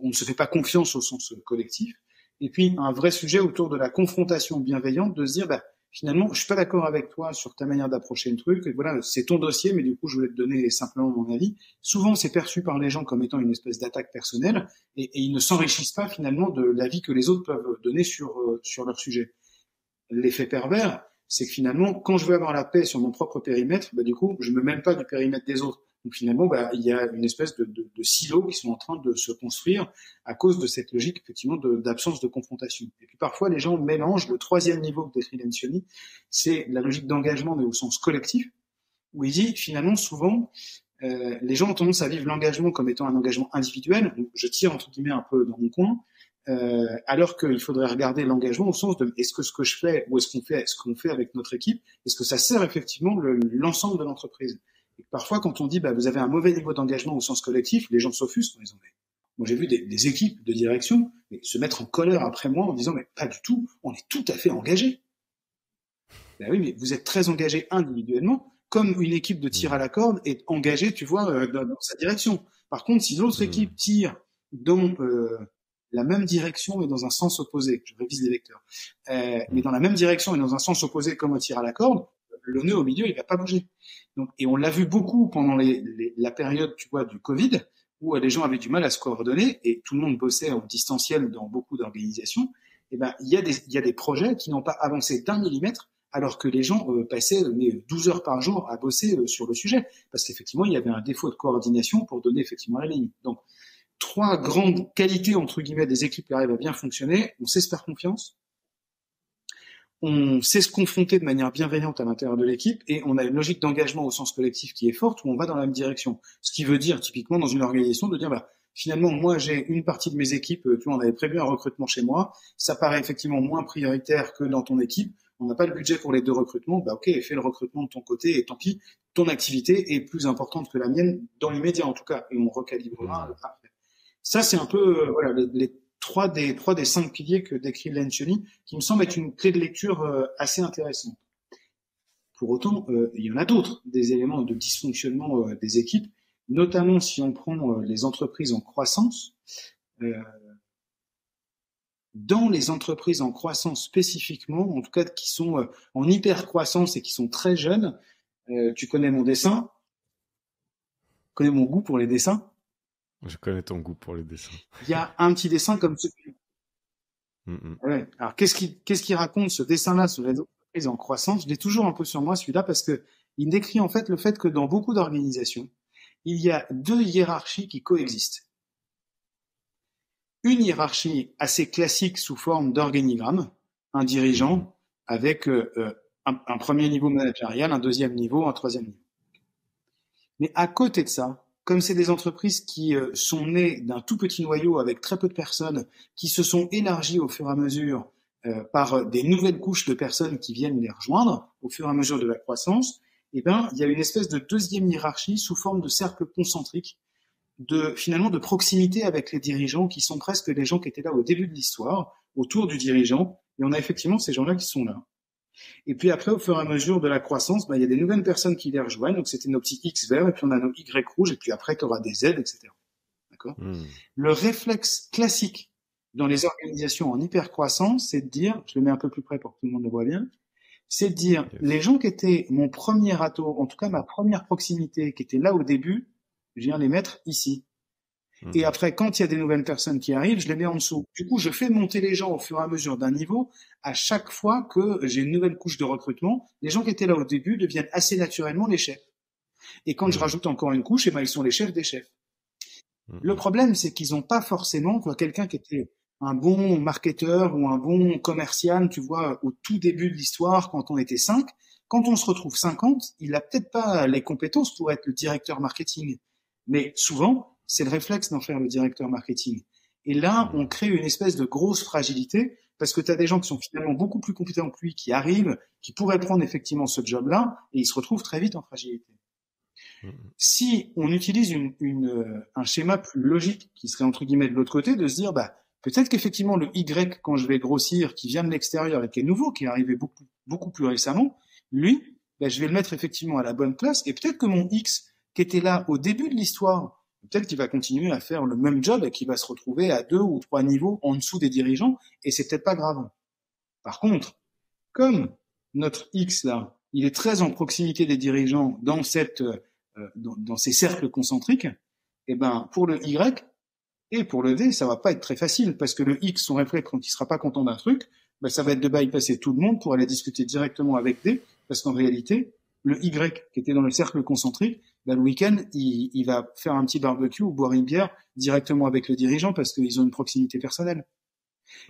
B: on ne se fait pas confiance au sens collectif. Et puis un vrai sujet autour de la confrontation bienveillante, de se dire bah, finalement je suis pas d'accord avec toi sur ta manière d'approcher le truc. Et voilà, c'est ton dossier, mais du coup je voulais te donner simplement mon avis. Souvent c'est perçu par les gens comme étant une espèce d'attaque personnelle, et, ils ne s'enrichissent pas finalement de l'avis que les autres peuvent donner sur euh, sur leur sujet. L'effet pervers, c'est que finalement, quand je veux avoir la paix sur mon propre périmètre, bah, du coup, je me mêle pas du périmètre des autres. Donc finalement, bah, il y a une espèce de, de, de, silos qui sont en train de se construire à cause de cette logique effectivement d'absence de, confrontation. Et puis parfois, les gens mélangent le troisième niveau de décrit c'est la logique d'engagement mais au sens collectif, où il dit finalement souvent euh, les gens ont tendance à vivre l'engagement comme étant un engagement individuel. Je tire entre guillemets un peu dans mon coin, euh, alors qu'il faudrait regarder l'engagement au sens de est-ce que ce que je fais ou est-ce qu'on fait, ce qu'on fait avec notre équipe, est-ce que ça sert effectivement l'ensemble de l'entreprise? Parfois, quand on dit bah, vous avez un mauvais niveau d'engagement au sens collectif, les gens s'offusquent en disant mais moi j'ai vu des, des, équipes de direction mais, se mettre en colère après moi en disant mais pas du tout, on est tout à fait engagé. Ben oui, mais vous êtes très engagé individuellement, comme une équipe de tir à la corde est engagée, tu vois, euh, dans, sa direction. Par contre, si l'autre mmh. équipe tire dans euh, la même direction mais dans un sens opposé, je révise les vecteurs, euh, mais dans la même direction et dans un sens opposé comme un tir à la corde, le nœud au milieu, il va pas bouger. Donc, et on l'a vu beaucoup pendant les, la période, tu vois, du Covid, où les gens avaient du mal à se coordonner et tout le monde bossait en distanciel dans beaucoup d'organisations. Eh ben, il y a des, il y a des projets qui n'ont pas avancé d'un millimètre alors que les gens euh, passaient mais 12 heures par jour à bosser euh, sur le sujet parce qu'effectivement il y avait un défaut de coordination pour donner effectivement la ligne. Donc trois grandes qualités entre guillemets des équipes qui arrivent à bien fonctionner. On sait se faire confiance, on sait se confronter de manière bienveillante à l'intérieur de l'équipe et on a une logique d'engagement au sens collectif qui est forte où on va dans la même direction. Ce qui veut dire typiquement dans une organisation de dire bah, finalement moi j'ai une partie de mes équipes, tu vois, on avait prévu un recrutement chez moi, ça paraît effectivement moins prioritaire que dans ton équipe, on n'a pas le budget pour les deux recrutements, bah ok, fais le recrutement de ton côté et tant pis, ton activité est plus importante que la mienne dans l'immédiat en tout cas et on recalibrera après. Ça c'est un peu euh, voilà les, les trois des trois des cinq piliers que décrit Lencioni, qui me semble être une clé de lecture euh, assez intéressante. Pour autant, euh, il y en a d'autres, des éléments de dysfonctionnement euh, des équipes, notamment si on prend les entreprises en croissance. dans les entreprises en croissance spécifiquement, en tout cas qui sont en hyper croissance et qui sont très jeunes, tu connais mon dessin, connais mon goût pour les dessins.
A: Je connais ton goût pour les dessins.
B: Il y a un petit dessin comme celui. Mm, mm. Ouais. Alors qu'est-ce qui qu'est-ce qui raconte ce dessin-là sur les entreprises en croissance? Je l'ai toujours un peu sur moi celui-là parce que il décrit en fait le fait que dans beaucoup d'organisations, il y a deux hiérarchies qui coexistent. Une hiérarchie assez classique sous forme d'organigramme, un dirigeant avec euh, euh, un, un premier niveau managérial, un deuxième niveau, un troisième niveau. Mais à côté de ça, comme c'est des entreprises qui euh, sont nées d'un tout petit noyau avec très peu de personnes, qui se sont élargies au fur et à mesure euh, par euh, des nouvelles couches de personnes qui viennent les rejoindre au fur et à mesure de la croissance, eh ben, il y a une espèce de deuxième hiérarchie sous forme de cercle concentrique, de finalement de proximité avec les dirigeants qui sont presque les gens qui étaient là au début de l'histoire, autour du dirigeant, et on a effectivement ces gens-là qui sont là. Et puis après, au fur et à mesure de la croissance, bah, il y a des nouvelles personnes qui les rejoignent. Donc c'était nos petits X verts, et puis on a nos Y rouges, et puis après, tu auras des Z, etc. D'accord? Hmm. Le réflexe classique dans les organisations en hypercroissance, c'est de dire, je le mets un peu plus près pour que tout le monde le voit bien, c'est de dire, les gens qui étaient mon premier atout, en tout cas ma première proximité, qui étaient là au début, je viens les mettre ici. Et mhm. après, quand il y a des nouvelles personnes qui arrivent, je les mets en dessous. Du coup, je fais monter les gens au fur et à mesure d'un niveau. À chaque fois que j'ai une nouvelle couche de recrutement, les gens qui étaient là au début deviennent assez naturellement les chefs. Et quand je mmh. rajoute encore une couche, eh ben, ils sont les chefs des chefs. Mmh. Le problème, c'est qu'ils n'ont pas forcément quelqu'un qui était un bon marketeur ou un bon commercial, tu vois, au tout début de l'histoire, quand on était cinq. Quand on se retrouve 50, il a peut-être pas les compétences pour être le directeur marketing. Mais souvent, c'est le réflexe d'en faire le directeur marketing. Et là, mmh. on crée une espèce de grosse fragilité parce que tu as des gens qui sont finalement beaucoup plus compétents que lui, qui arrivent, qui pourraient prendre effectivement ce job-là, et ils se retrouvent très vite en fragilité. Mmh. Si on utilise une, une, euh, un schéma plus logique, qui serait entre guillemets de l'autre côté, de se dire, bah, peut-être qu'effectivement le Y, quand je vais grossir, qui vient de l'extérieur et qui est nouveau, qui est arrivé beaucoup, beaucoup plus récemment, lui, bah, je vais le mettre effectivement à la bonne place, et peut-être que mon X, qui était là au début de l'histoire, peut-être qu'il va continuer à faire le même job et qu'il va se retrouver à deux ou trois niveaux en dessous des dirigeants et c'est peut-être pas grave. Par contre, comme notre X là, il est très en proximité des dirigeants dans cette euh, dans, ces cercles concentriques, et eh ben pour le Y et pour le V, ça va pas être très facile parce que le X son réflexe quand il sera pas content d'un truc, ben ça va être de bypasser tout le monde pour aller discuter directement avec D parce qu'en réalité, le Y qui était dans le cercle concentrique, ben, le week-end, il, il, va faire un petit barbecue ou boire une bière directement avec le dirigeant parce qu'ils ont une proximité personnelle.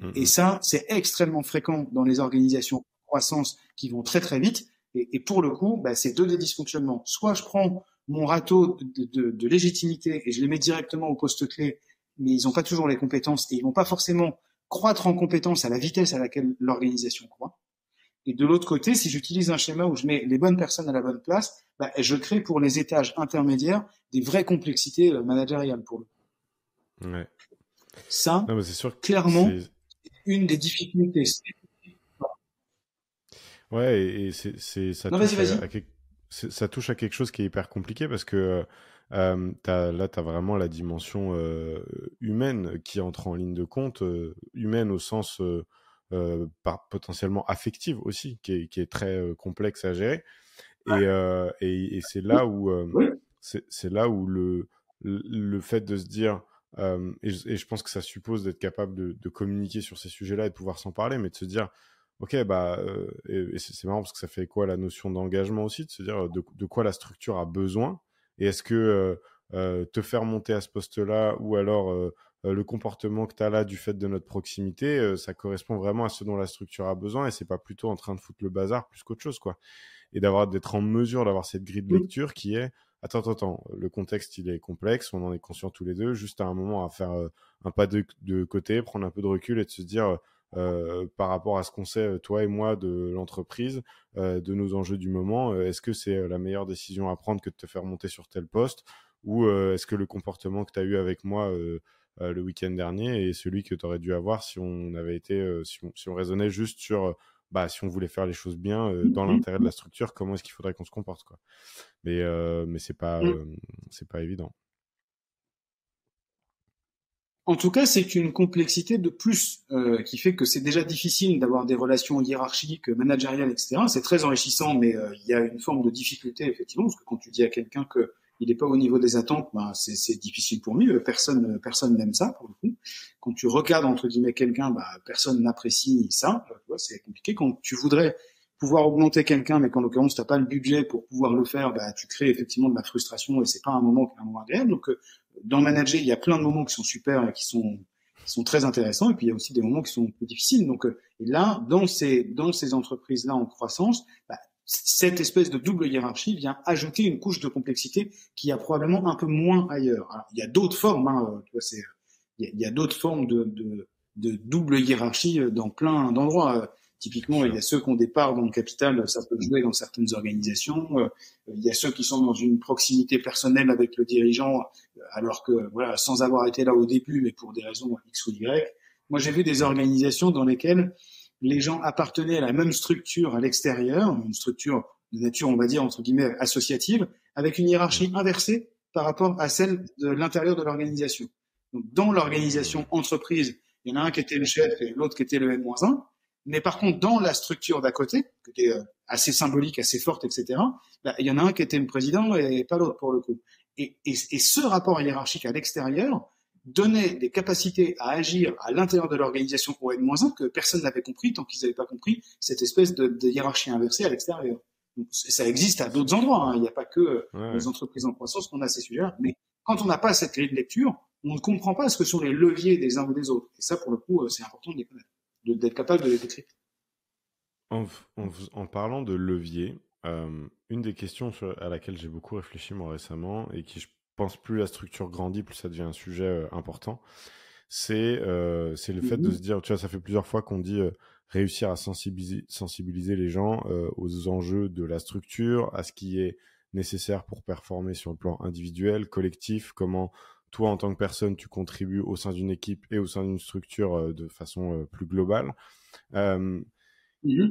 B: Mm-hmm. Et ça, c'est extrêmement fréquent dans les organisations de croissance qui vont très très vite. Et, et pour le coup, ben, c'est deux des dysfonctionnements. Soit je prends mon râteau de, de, de, légitimité et je les mets directement au poste clé, mais ils n'ont pas toujours les compétences et ils vont pas forcément croître en compétences à la vitesse à laquelle l'organisation croît. Et de l'autre côté, si j'utilise un schéma où je mets les bonnes personnes à la bonne place, bah, je crée pour les étages intermédiaires des vraies complexités euh, managériales pour eux. Ouais. Ça, c'est sûr clairement, une des difficultés.
A: Ouais, et, c'est, ça, touche à, ça touche à quelque chose qui est hyper compliqué parce que euh, là, tu as vraiment la dimension euh, humaine qui entre en ligne de compte, euh, humaine au sens euh, par, potentiellement affective aussi, qui est, qui est très euh, complexe à gérer. Et, euh, et, et c'est là où c'est là où le, le fait de se dire et, je, pense que ça suppose d'être capable de, de, communiquer sur ces sujets-là et de pouvoir s'en parler, mais de se dire ok bah et, c'est marrant parce que ça fait quoi la notion d'engagement aussi, de se dire de, de, quoi la structure a besoin? Et est-ce que te faire monter à ce poste-là ou alors euh, le comportement que tu as là du fait de notre proximité, euh, ça correspond vraiment à ce dont la structure a besoin et c'est pas plutôt en train de foutre le bazar plus qu'autre chose, quoi. Et d'avoir, d'être en mesure d'avoir cette grille de lecture qui est, attends, attends, attends, le contexte, il est complexe, on en est conscient tous les deux, juste à un moment à faire euh, un pas de, de, côté, prendre un peu de recul et de se dire, euh, par rapport à ce qu'on sait, toi et moi, de l'entreprise, euh, de nos enjeux du moment, est-ce que c'est la meilleure décision à prendre que de te faire monter sur tel poste ou est-ce que le comportement que tu as eu avec moi euh, le week-end dernier et celui que tu aurais dû avoir si on avait été, euh, si on, si, on, raisonnait juste sur, euh, bah, si on voulait faire les choses bien dans mmh l'intérêt de la structure, comment est-ce qu'il faudrait qu'on se comporte, quoi. Mais, mais c'est pas, mmh. c'est pas évident.
B: En tout cas, c'est une complexité de plus euh, qui fait que c'est déjà difficile d'avoir des relations hiérarchiques, managériales, etc. C'est très enrichissant, mais il y a une forme de difficulté effectivement, parce que quand tu dis à quelqu'un que il n'est pas au niveau des attentes, ben c'est difficile pour lui. Personne, personne n'aime ça pour le coup. Quand tu regardes entre guillemets quelqu'un, ben, personne n'apprécie ça. C'est compliqué. Quand tu voudrais pouvoir augmenter quelqu'un, mais qu'en l'occurrence t'as pas le budget pour pouvoir le faire, ben, tu crées effectivement de la frustration et c'est pas un moment un moment agréable. Donc euh, dans manager, il y a plein de moments qui sont super et qui sont qui sont très intéressants et puis il y a aussi des moments qui sont plus difficiles. Donc euh, et là, dans ces dans ces entreprises là en croissance, bah, cette espèce de double hiérarchie vient ajouter une couche de complexité qui y a probablement un peu moins ailleurs. il y a d'autres formes, hein, c'est, il y a, d'autres formes de, de, de, double hiérarchie euh, dans plein d'endroits. Typiquement, il y a ceux qui ont des parts dans le capital, ça peut jouer dans certaines organisations. Euh, il y a ceux qui sont dans une proximité personnelle avec le dirigeant, alors que voilà, sans avoir été là au début, mais pour des raisons X ou Y. Moi, j'ai vu des organisations dans lesquelles les gens appartenaient à la même structure à l'extérieur, une structure de nature, on va dire, entre guillemets, associative, avec une hiérarchie inversée par rapport à celle de l'intérieur de l'organisation. Donc, dans l'organisation entreprise, il y en a un qui était le chef et l'autre qui était le N-1. Mais par contre, dans la structure d'à côté, qui était euh, assez symbolique, assez forte, etc., bah, il y en a un qui était le président et pas l'autre pour le coup. Et, ce rapport hiérarchique à l'extérieur, donnait des capacités à agir à l'intérieur de l'organisation au N-1 que personne n'avait compris tant qu'ils n'avaient pas compris cette espèce de, hiérarchie inversée à l'extérieur. ça existe à d'autres endroits. Hein. Il n'y a pas que les entreprises en croissance qu'on a ces sujets-là. Mais quand on n'a pas cette grille de lecture, on ne comprend pas ce que sont les leviers des uns ou des autres. Et ça, pour le coup, euh, c'est important de les connaître, d'être capable de les décrire.
A: En, parlant de leviers, euh, une des questions à laquelle j'ai beaucoup réfléchi moi récemment et qui je pense plus la structure grandit, plus ça devient un sujet euh, important, c'est le fait de mm-hmm. se dire, tu vois, ça fait plusieurs fois qu'on dit réussir à sensibiliser, sensibiliser les gens aux enjeux de la structure, à ce qui est nécessaire pour performer sur le plan individuel, collectif, comment toi en tant que personne tu contribues au sein d'une équipe et au sein d'une structure euh, de façon euh, plus globale. Euh, mmh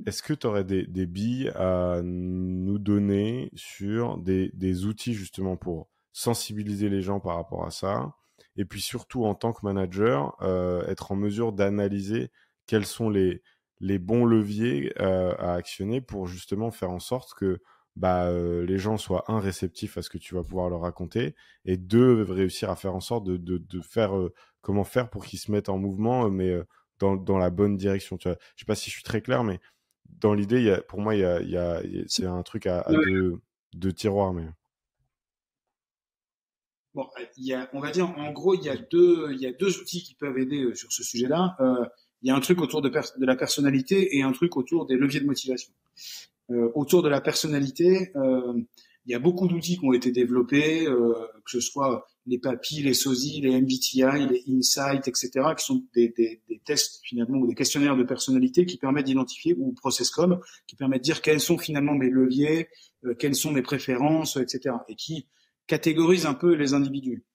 A: est-ce que tu aurais des, billes à nous donner sur des, outils justement pour sensibiliser les gens par rapport à ça. Et puis surtout en tant que manager, être en mesure d'analyser quels sont les, les bons leviers à actionner pour justement faire en sorte que bah, euh, les gens soient un réceptifs à ce que tu vas pouvoir leur raconter et deux réussir à faire en sorte de, de, de faire euh, comment faire pour qu'ils se mettent en mouvement mais euh, dans, dans, la bonne direction. Tu vois je sais pas si je suis très clair mais dans l'idée y pour moi il y a, il y a c'est un truc à, deux, deux, tiroirs mais
B: bon il y a on va dire en gros il y a deux il y a deux outils qui peuvent aider sur ce sujet là il y a un truc autour de, de la personnalité et un truc autour des leviers de motivation euh, autour de la personnalité, euh, il y a beaucoup d'outils qui ont été développés, euh, que ce soit les PAPI, les SOSI, les MBTI, les Insight, etc., qui sont des, des, des, tests finalement ou des questionnaires de personnalité qui permettent d'identifier ou ProcessCom qui permettent de dire quels sont finalement mes leviers, quelles sont mes préférences, etc., et qui catégorisent un peu les individus.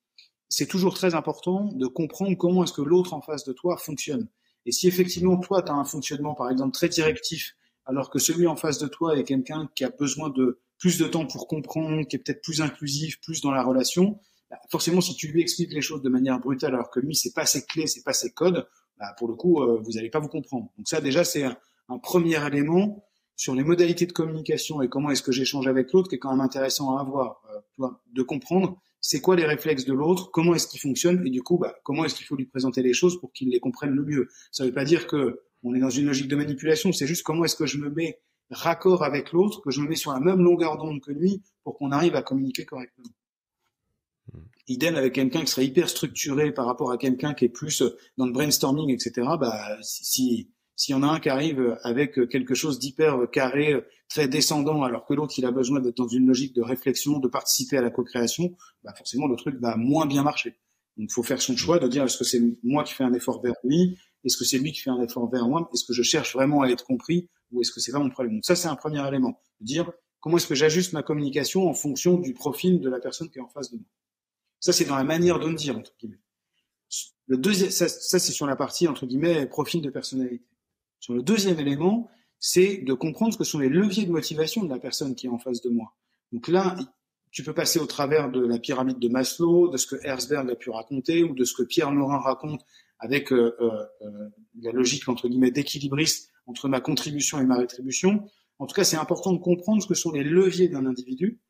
B: C'est toujours très important de comprendre comment est-ce que l'autre en face de toi fonctionne. Et si effectivement toi tu as un fonctionnement par exemple très directif alors que celui en face de toi est quelqu'un qui a besoin de plus de temps pour comprendre, qui est peut-être plus inclusif, plus dans la relation, bah, forcément, si tu lui expliques les choses de manière brutale, alors que lui, c'est pas ses clés, c'est pas ses codes, bah, pour le coup, euh, vous n'allez pas vous comprendre. Donc ça, déjà, c'est un, premier élément sur les modalités de communication et comment est-ce que j'échange avec l'autre, qui est quand même intéressant à avoir, euh, de comprendre c'est quoi les réflexes de l'autre, comment est-ce qu'il fonctionne, et du coup, bah, comment est-ce qu'il faut lui présenter les choses pour qu'il les comprenne le mieux. Ça ne veut pas dire que on est dans une logique de manipulation. C'est juste comment est-ce que je me mets raccord avec l'autre, que je me mets sur la même longueur d'onde que lui pour qu'on arrive à communiquer correctement. Hmm. Idem avec quelqu'un qui serait hyper structuré par rapport à quelqu'un qui est plus dans le brainstorming, etc. Bah, si s'il y en a un qui arrive avec quelque chose d'hyper carré, très descendant, alors que l'autre il a besoin d'être dans une logique de réflexion, de participer à la co-création, bah forcément le truc va moins bien marcher. Donc il faut faire son choix de dire est-ce que c'est moi qui fais un effort vers lui, est-ce que c'est lui qui fait un effort vers moi? Est-ce que je cherche vraiment à être compris? Ou est-ce que c'est pas mon problème? Donc ça, c'est un premier élément. Dire comment est-ce que j'ajuste ma communication en fonction du profil de la personne qui est en face de moi? Ça, c'est dans la manière de le dire, entre guillemets. Le deuxième, ça, ça c'est sur la partie, entre guillemets, profil de personnalité. Sur le deuxième élément, c'est de comprendre ce que sont les leviers de motivation de la personne qui est en face de moi. Donc là, tu peux passer au travers de la pyramide de Maslow, de ce que Herzberg a pu raconter, ou de ce que Pierre Morin raconte avec euh, euh, euh, la logique entre guillemets d'équilibriste entre ma contribution et ma rétribution. En tout cas, c'est important de comprendre ce que sont les leviers d'un individu,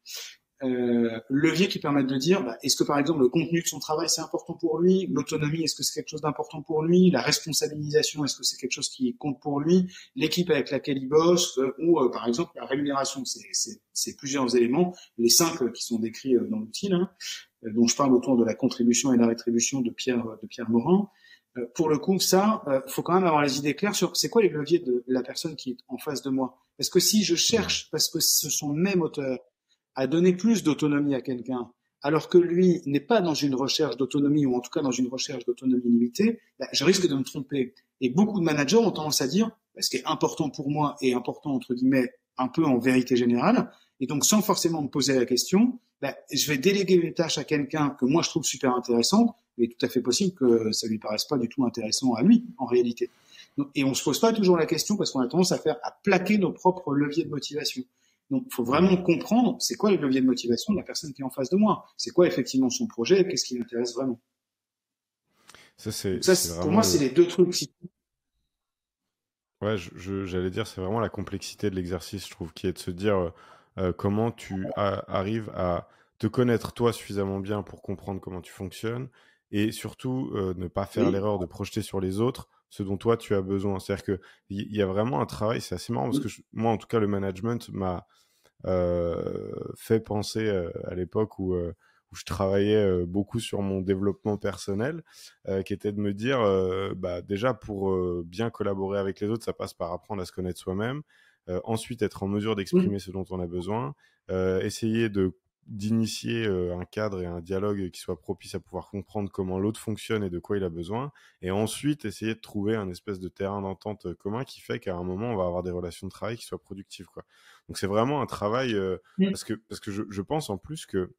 B: euh, leviers qui permettent de dire bah, est-ce que par exemple le contenu de son travail c'est important pour lui, l'autonomie est-ce que c'est quelque chose d'important pour lui, la responsabilisation est-ce que c'est quelque chose qui compte pour lui, l'équipe avec laquelle il bosse ou par exemple la rémunération. C'est plusieurs éléments, les cinq qui sont décrits dans l'outil, hein, dont je parle autour de la contribution et la rétribution de Pierre de Pierre Morin. Euh, pour le coup, ça, euh, faut quand même avoir les idées claires sur c'est quoi les leviers de la personne qui est en face de moi. Parce que si je cherche, parce que ce sont mes moteurs, à donner plus d'autonomie à quelqu'un, alors que lui n'est pas dans une recherche d'autonomie ou en tout cas dans une recherche d'autonomie limitée, bah, je risque de me tromper. Et beaucoup de managers ont tendance à dire, bah, ce qui est important pour moi et important entre guillemets un peu en vérité générale, et donc sans forcément me poser la question, bah, je vais déléguer une tâche à quelqu'un que moi je trouve super intéressante, mais tout à fait possible que ça lui paraisse pas du tout intéressant à lui en réalité. Et on se pose pas toujours la question parce qu'on a tendance à faire à plaquer nos propres leviers de motivation. Donc, il faut vraiment comprendre c'est quoi les leviers de motivation de la personne qui est en face de moi. C'est quoi effectivement son projet, qu'est-ce qui l'intéresse vraiment?
A: Ça, c'est,
B: pour moi, c'est les deux trucs.
A: Ouais, j'allais dire, c'est vraiment la complexité de l'exercice, je trouve, qui est de se dire euh, euh, comment tu arrives à te connaître toi suffisamment bien pour comprendre comment tu fonctionnes et surtout euh, ne pas faire l'erreur de projeter sur les autres ce dont toi tu as besoin. C'est-à-dire qu'il y, y a vraiment un travail, c'est assez marrant parce que moi, en tout cas, le management m'a fait penser à l'époque où où je travaillais beaucoup sur mon développement personnel, qui était de me dire, bah, déjà pour bien collaborer avec les autres, ça passe par apprendre à se connaître soi-même, ensuite être en mesure d'exprimer ce dont on a besoin, essayer de d'initier un cadre et un dialogue qui soit propice à pouvoir comprendre comment l'autre fonctionne et de quoi il a besoin, et ensuite essayer de trouver un espèce de terrain d'entente commun qui fait qu'à un moment on va avoir des relations de travail qui soient productives quoi. Donc c'est vraiment un travail parce que parce que je, je, pense en plus que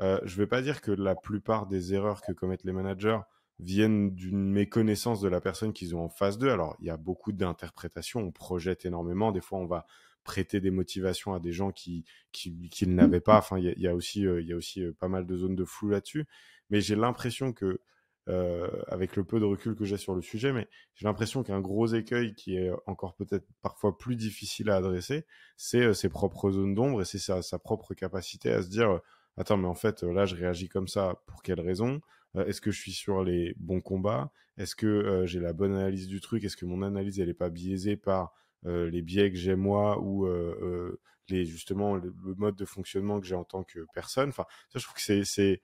A: euh, je ne vais pas dire que la plupart des erreurs que commettent les managers viennent d'une méconnaissance de la personne qu'ils ont en face d'eux. Alors, il y a beaucoup d'interprétations, on projette énormément. Des fois, on va prêter des motivations à des gens qui, qui, qui ne l'avaient pas. Enfin, il y a, y a, aussi, euh, il y a aussi euh, pas mal de zones de flou là-dessus. Mais j'ai l'impression que, euh, avec le peu de recul que j'ai sur le sujet, mais j'ai l'impression qu'un gros écueil qui est encore peut-être parfois plus difficile à adresser, c'est ses propres zones d'ombre et c'est sa, sa, propre capacité à se dire attends, mais en fait, là, je réagis comme ça, pour quelle raison? Euh, Est-ce que je suis sur les bons combats? Est-ce que euh, j'ai la bonne analyse du truc? Est-ce que mon analyse, elle n'est pas biaisée par euh, les biais que j'ai moi ou les, justement le, mode de fonctionnement que j'ai en tant que personne Enfin, ça, je trouve que c'est...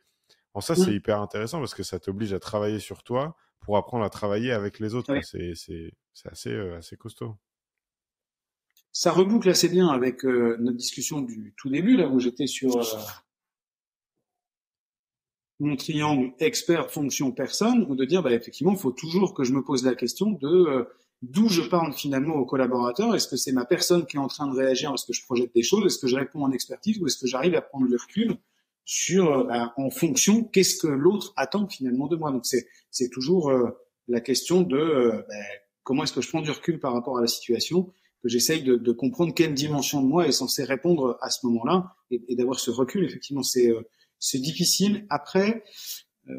A: En ça, c'est hyper intéressant parce que ça t'oblige à travailler sur toi pour apprendre à travailler avec les autres. C'est assez, assez costaud.
B: Ça reboucle assez bien avec notre discussion du tout début, là où j'étais sur mon triangle expert fonction personne ou de dire bah effectivement il faut toujours que je me pose la question de euh, d'où je parle finalement au collaborateur est-ce que c'est ma personne qui est en train de réagir parce que je projette des choses? Est-ce que je réponds en expertise ou est-ce que j'arrive à prendre du recul sur euh, bah, en fonction qu'est-ce que l'autre attend finalement de moi? Donc c'est c'est toujours euh, la question de bah, comment est-ce que je prends du recul par rapport à la situation que j'essaye de, de, comprendre quelle dimension de moi est censée répondre à ce moment-là et, d'avoir ce recul. Effectivement c'est c'est difficile. Après, euh,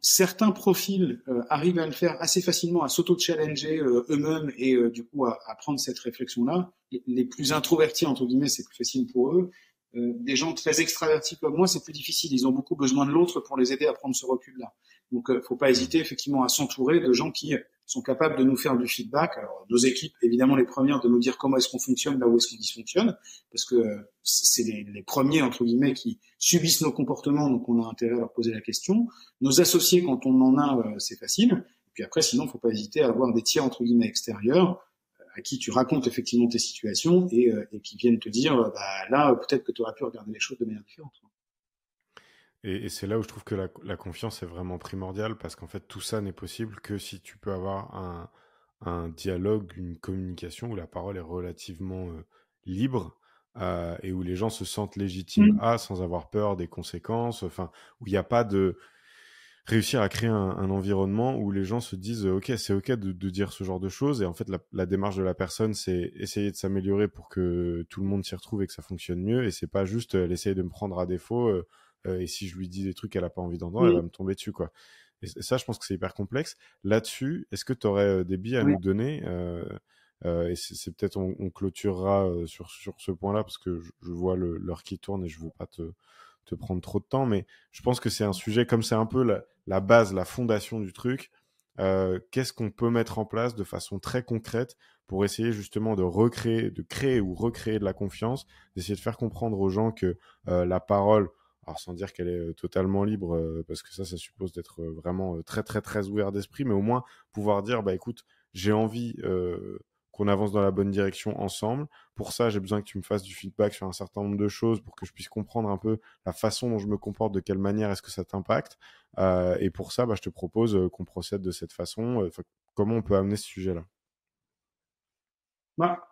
B: certains profils euh, arrivent à le faire assez facilement, à s'auto-challenger euh, eux-mêmes et du coup à, à, prendre cette réflexion-là. Les, plus introvertis, entre guillemets, c'est plus facile pour eux. des gens très extravertis comme moi, c'est plus difficile. Ils ont beaucoup besoin de l'autre pour les aider à prendre ce recul-là. Donc, il faut pas hésiter effectivement à s'entourer de gens qui sont capables de nous faire du feedback. Alors, nos équipes, évidemment, les premières de nous dire comment est-ce qu'on fonctionne, là où est-ce qu'on dysfonctionne, parce que c'est les, premiers, entre guillemets, qui subissent nos comportements, donc on a intérêt à leur poser la question. Nos associés, quand on en a, euh, c'est facile. Et puis après, sinon, faut pas hésiter à avoir des tiers, entre guillemets, extérieurs, euh, à qui tu racontes effectivement tes situations et, euh, et qui viennent te dire, bah, là, peut-être que tu aurais pu regarder les choses de manière différente.
A: Et, et c'est là où je trouve que la, la confiance est vraiment primordiale parce qu'en fait, tout ça n'est possible que si tu peux avoir un, un dialogue, une communication où la parole est relativement euh, libre euh, et où les gens se sentent légitimes mmh. à sans avoir peur des conséquences, enfin, où il n'y a pas de réussir à créer un, un, environnement où les gens se disent ok c'est ok de, de, dire ce genre de choses et en fait la, la démarche de la personne c'est essayer de s'améliorer pour que tout le monde s'y retrouve et que ça fonctionne mieux et c'est pas juste elle essaye de me prendre à défaut euh, euh, et si je lui dis des trucs qu'elle a pas envie d'entendre, oui. elle va me tomber dessus, quoi. Et ça, je pense que c'est hyper complexe. Là-dessus, est-ce que tu aurais euh, des billes à oui. nous donner euh, euh, Et c'est peut-être on, on, clôturera euh, sur sur ce point-là parce que je, je vois l'heure qui tourne et je veux pas te te prendre trop de temps, mais je pense que c'est un sujet comme c'est un peu la, la, base, la fondation du truc. Euh, Qu'est-ce qu'on peut mettre en place de façon très concrète pour essayer justement de recréer, de créer ou recréer de la confiance, d'essayer de faire comprendre aux gens que euh, la parole, sans dire qu'elle est totalement libre, euh, parce que ça, ça suppose d'être vraiment très très très ouvert d'esprit, mais au moins pouvoir dire, bah écoute, j'ai envie euh, qu'on avance dans la bonne direction ensemble. Pour ça, j'ai besoin que tu me fasses du feedback sur un certain nombre de choses pour que je puisse comprendre un peu la façon dont je me comporte, de quelle manière est-ce que ça t'impacte. Euh, et pour ça, bah, je te propose qu'on procède de cette façon. comment on peut amener ce sujet-là?
B: Bah,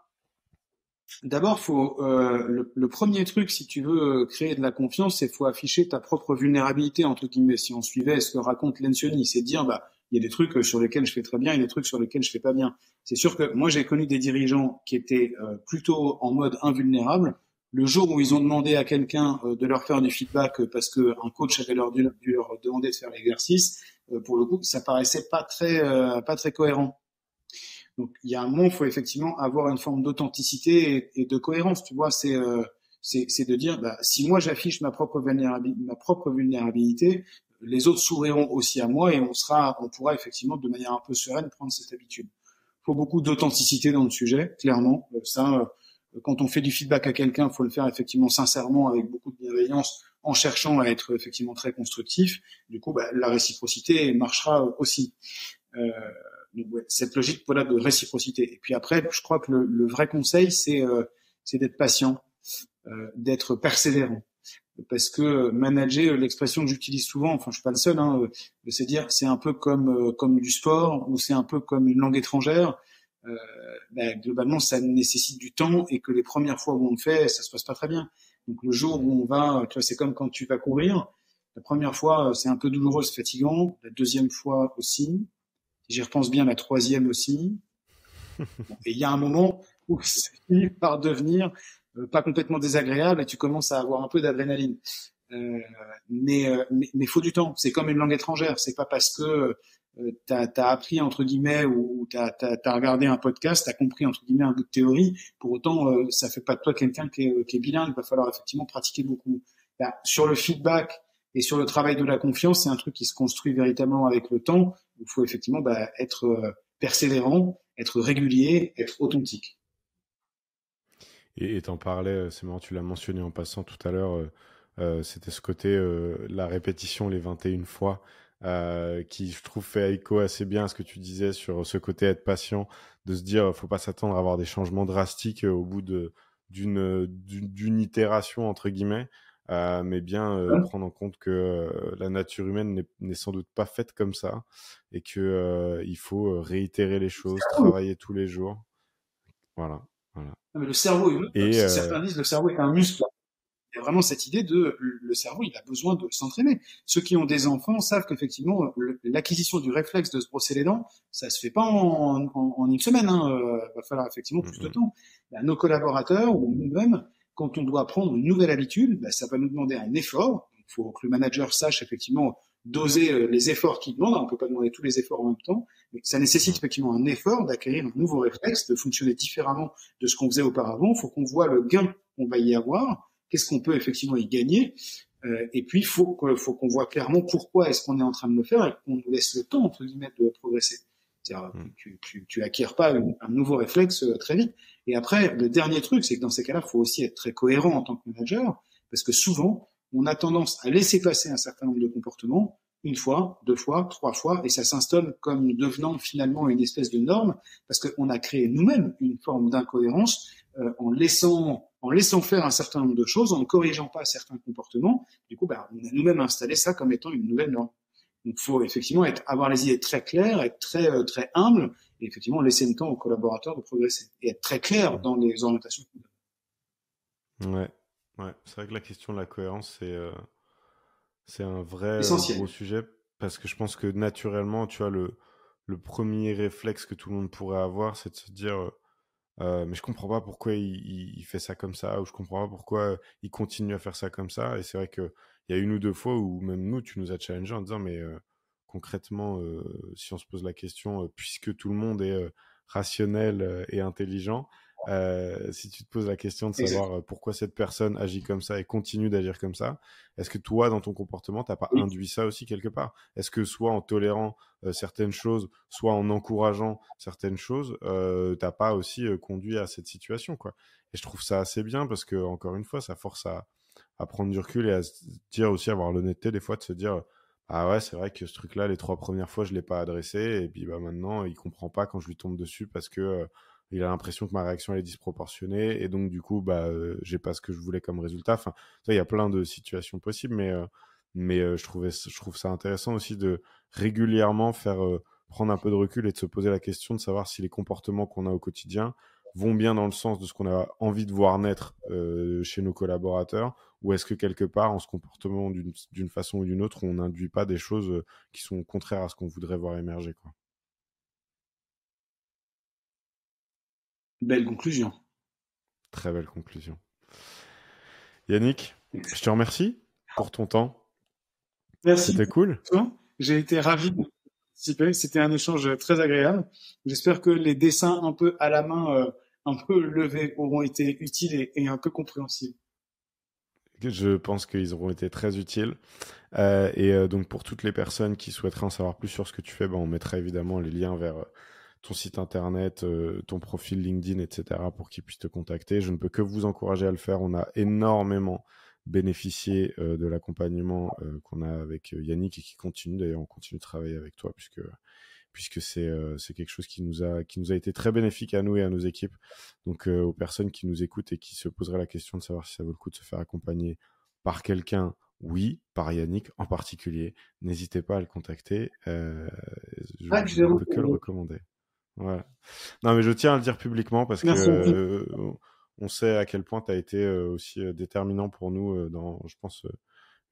B: D'abord, faut euh, le, le, premier truc, si tu veux créer de la confiance, c'est faut afficher ta propre vulnérabilité entre guillemets. Si on suivait ce que raconte Lencioni, c'est dire bah il y a des trucs sur lesquels je fais très bien, il y a des trucs sur lesquels je fais pas bien. C'est sûr que moi j'ai connu des dirigeants qui étaient euh, plutôt en mode invulnérable. Le jour où ils ont demandé à quelqu'un euh, de leur faire du feedback parce que un coach avait leur dû, leur demander de faire l'exercice, euh, pour le coup, ça paraissait pas très pas très cohérent. Donc il y a un moment, il faut effectivement avoir une forme d'authenticité et, de cohérence. Tu vois, c'est euh, c'est de dire, bah, si moi j'affiche ma propre vulnérabilité, les autres sourieront aussi à moi et on sera, on pourra effectivement de manière un peu sereine prendre cette habitude. Il faut beaucoup d'authenticité dans le sujet, clairement. Euh, ça, quand on fait du feedback à quelqu'un, il faut le faire effectivement sincèrement, avec beaucoup de bienveillance, en cherchant à être effectivement très constructif. Du coup, bah, la réciprocité marchera aussi. Euh, cette logique voilà de réciprocité. Et puis après, je crois que le, le vrai conseil, c'est euh, c'est d'être patient, euh, d'être persévérant. Parce que manager, l'expression que j'utilise souvent, enfin je suis pas le seul, hein, c'est dire c'est un peu comme comme du sport ou c'est un peu comme une langue étrangère. Euh, ben, globalement, ça nécessite du temps et que les premières fois où on le fait, ça se passe pas très bien. Donc le jour où on va, tu vois, c'est comme quand tu vas courir. La première fois, c'est un peu douloureux, c'est fatigant. La deuxième fois aussi. J'y repense bien, la troisième aussi. <laughs> et il y a un moment où <laughs> ça finit par devenir euh, pas complètement désagréable et tu commences à avoir un peu d'adrénaline. Euh, mais, euh, mais, mais faut du temps. C'est comme une langue étrangère. C'est pas parce que euh, tu as, appris entre guillemets ou tu as, regardé un podcast, tu as compris entre guillemets un bout de théorie, pour autant euh, ça fait pas de toi quelqu'un qui est, qui est bilingue, il va falloir effectivement pratiquer beaucoup. Bah, sur le feedback et sur le travail de la confiance, c'est un truc qui se construit véritablement avec le temps. Il faut effectivement bah, être euh, persévérant, être régulier, être authentique.
A: Et t'en parlais, c'est marrant, tu l'as mentionné en passant tout à l'heure, euh, c'était ce côté, la répétition les 21 fois. Euh, qui je trouve fait écho assez bien à ce que tu disais sur ce côté être patient, de se dire faut pas s'attendre à avoir des changements drastiques euh, au bout d'une d'une itération entre guillemets, euh, mais bien euh, prendre en compte que euh, la nature humaine n'est sans doute pas faite comme ça et que il faut réitérer les choses, travailler tous les jours. Voilà. voilà.
B: mais le cerveau, et, certains disent le cerveau est un muscle il y a vraiment cette idée de le cerveau, il a besoin de s'entraîner. Ceux qui ont des enfants savent qu'effectivement, l'acquisition du réflexe de se brosser les dents, ça se fait pas en, en, en une semaine. Hein. Euh, va falloir effectivement plus de temps. Bah, nos collaborateurs ou nous-mêmes, quand on doit prendre une nouvelle habitude, bah, ça va nous demander un effort. Il faut que le manager sache effectivement doser euh, les efforts qu'il demande. On peut pas demander tous les efforts en même temps. Mais ça nécessite effectivement un effort d'acquérir un nouveau réflexe, de fonctionner différemment de ce qu'on faisait auparavant. Il faut qu'on voit le gain qu'on va y avoir qu'est-ce qu'on peut effectivement y gagner. Euh, et puis, il faut, faut qu'on voit clairement pourquoi est-ce qu'on est en train de le faire et qu'on nous laisse le temps, entre guillemets, de progresser. C'est-à-dire, mm. tu, tu, tu acquiers pas un, nouveau réflexe euh, très vite. Et après, le dernier truc, c'est que dans ces cas-là, il faut aussi être très cohérent en tant que manager, parce que souvent, on a tendance à laisser passer un certain nombre de comportements une fois, deux fois, trois fois, et ça s'installe comme devenant finalement une espèce de norme, parce qu'on a créé nous-mêmes une forme d'incohérence euh, en laissant en laissant faire un certain nombre de choses, en ne corrigeant pas certains comportements. Du coup, bah, on a nous-mêmes installé ça comme étant une nouvelle norme. Donc, il faut effectivement être, avoir les idées très claires, être très euh, très humble, et effectivement laisser le temps aux collaborateurs de progresser et être très clair dans les orientations.
A: Ouais, ouais. C'est vrai que la question de la cohérence, c'est euh, c'est un vrai gros sujet parce que je pense que naturellement, tu vois, le le premier réflexe que tout le monde pourrait avoir, c'est de se dire euh, mais je comprends pas pourquoi il, il, fait ça comme ça, ou je comprends pas pourquoi il continue à faire ça comme ça. Et c'est vrai qu'il y a une ou deux fois où même nous, tu nous as challengé en disant, mais euh, concrètement, euh, si on se pose la question, puisque tout le monde est rationnel et intelligent, si tu te poses la question de savoir pourquoi cette personne agit comme ça et continue d'agir comme ça, est-ce que toi, dans ton comportement, t'as pas induit ça aussi quelque part? Est-ce que soit en tolérant certaines choses, soit en encourageant certaines choses, t'as pas aussi conduit à cette situation, quoi? Et je trouve ça assez bien parce que encore une fois, ça force à, à prendre du recul et à se dire aussi avoir l'honnêteté des fois de se dire ah ouais, c'est vrai que ce truc-là, les trois premières fois, je l'ai pas adressé et puis bah maintenant, il comprend pas quand je lui tombe dessus parce que il a l'impression que ma réaction est disproportionnée et donc du coup bah euh, j'ai pas ce que je voulais comme résultat enfin il y a plein de situations possibles mais euh, mais euh, je je trouve ça intéressant aussi de régulièrement faire prendre un peu de recul et de se poser la question de savoir si les comportements qu'on a au quotidien vont bien dans le sens de ce qu'on a envie de voir naître chez nos collaborateurs ou est-ce que quelque part en se comportant d'une façon ou d'une autre on n'induit pas des choses qui sont contraires à ce qu'on voudrait voir émerger quoi?
B: Belle conclusion.
A: Très belle conclusion. Yannick, je te remercie pour ton temps.
B: Merci.
A: C'était cool.
B: J'ai été ravi C'était un échange très agréable. J'espère que les dessins un peu à la main, euh, un peu levés, auront été utiles et, un peu compréhensibles.
A: Je pense qu'ils auront été très utiles. Euh, et euh, donc pour toutes les personnes qui souhaiteraient en savoir plus sur ce que tu fais, ben, on mettra évidemment les liens vers ton site internet, ton profil LinkedIn, etc. pour qu'ils puissent te contacter. Je ne peux que vous encourager à le faire. On a énormément bénéficié de l'accompagnement qu'on a avec Yannick et qui continue. D'ailleurs, on continue de travailler avec toi puisque puisque c'est c'est quelque chose qui nous a qui nous a été très bénéfique à nous et à nos équipes. Donc aux personnes qui nous écoutent et qui se poseraient la question de savoir si ça vaut le coup de se faire accompagner par quelqu'un, oui, par Yannick en particulier, n'hésitez pas à le contacter. Euh, je
B: ah,
A: ne peux que le recommander. Voilà. Non, mais je tiens à le dire publiquement parce que euh, on sait à quel point tu as été euh, aussi déterminant pour nous dans, je pense,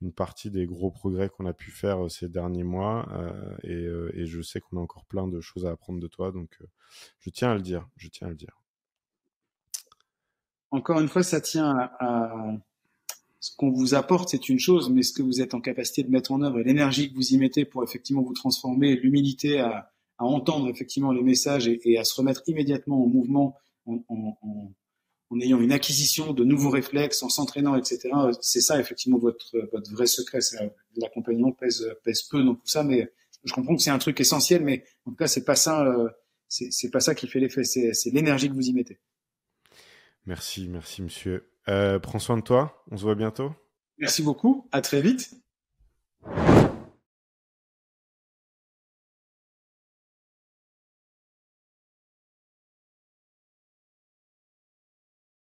A: une partie des gros progrès qu'on a pu faire ces derniers mois. Et, je sais qu'on a encore plein de choses à apprendre de toi. Donc, je tiens à le dire. Je tiens à le dire.
B: Encore une fois, ça tient à ce qu'on vous apporte, c'est une chose, mais ce que vous êtes en capacité de mettre en œuvre et l'énergie que vous y mettez pour effectivement vous transformer, l'humilité à, entendre effectivement les messages et, à se remettre immédiatement en mouvement en, en, en, en, ayant une acquisition de nouveaux réflexes, en s'entraînant, etc. C'est ça effectivement votre, votre vrai secret. L'accompagnement pèse, pèse peu dans tout ça, mais je comprends que c'est un truc essentiel, mais en tout cas c'est pas ça, euh, c'est pas ça qui fait l'effet, c'est l'énergie que vous y mettez.
A: Merci, merci monsieur. Euh, prends soin de toi. On se voit bientôt.
B: Merci beaucoup. À très vite.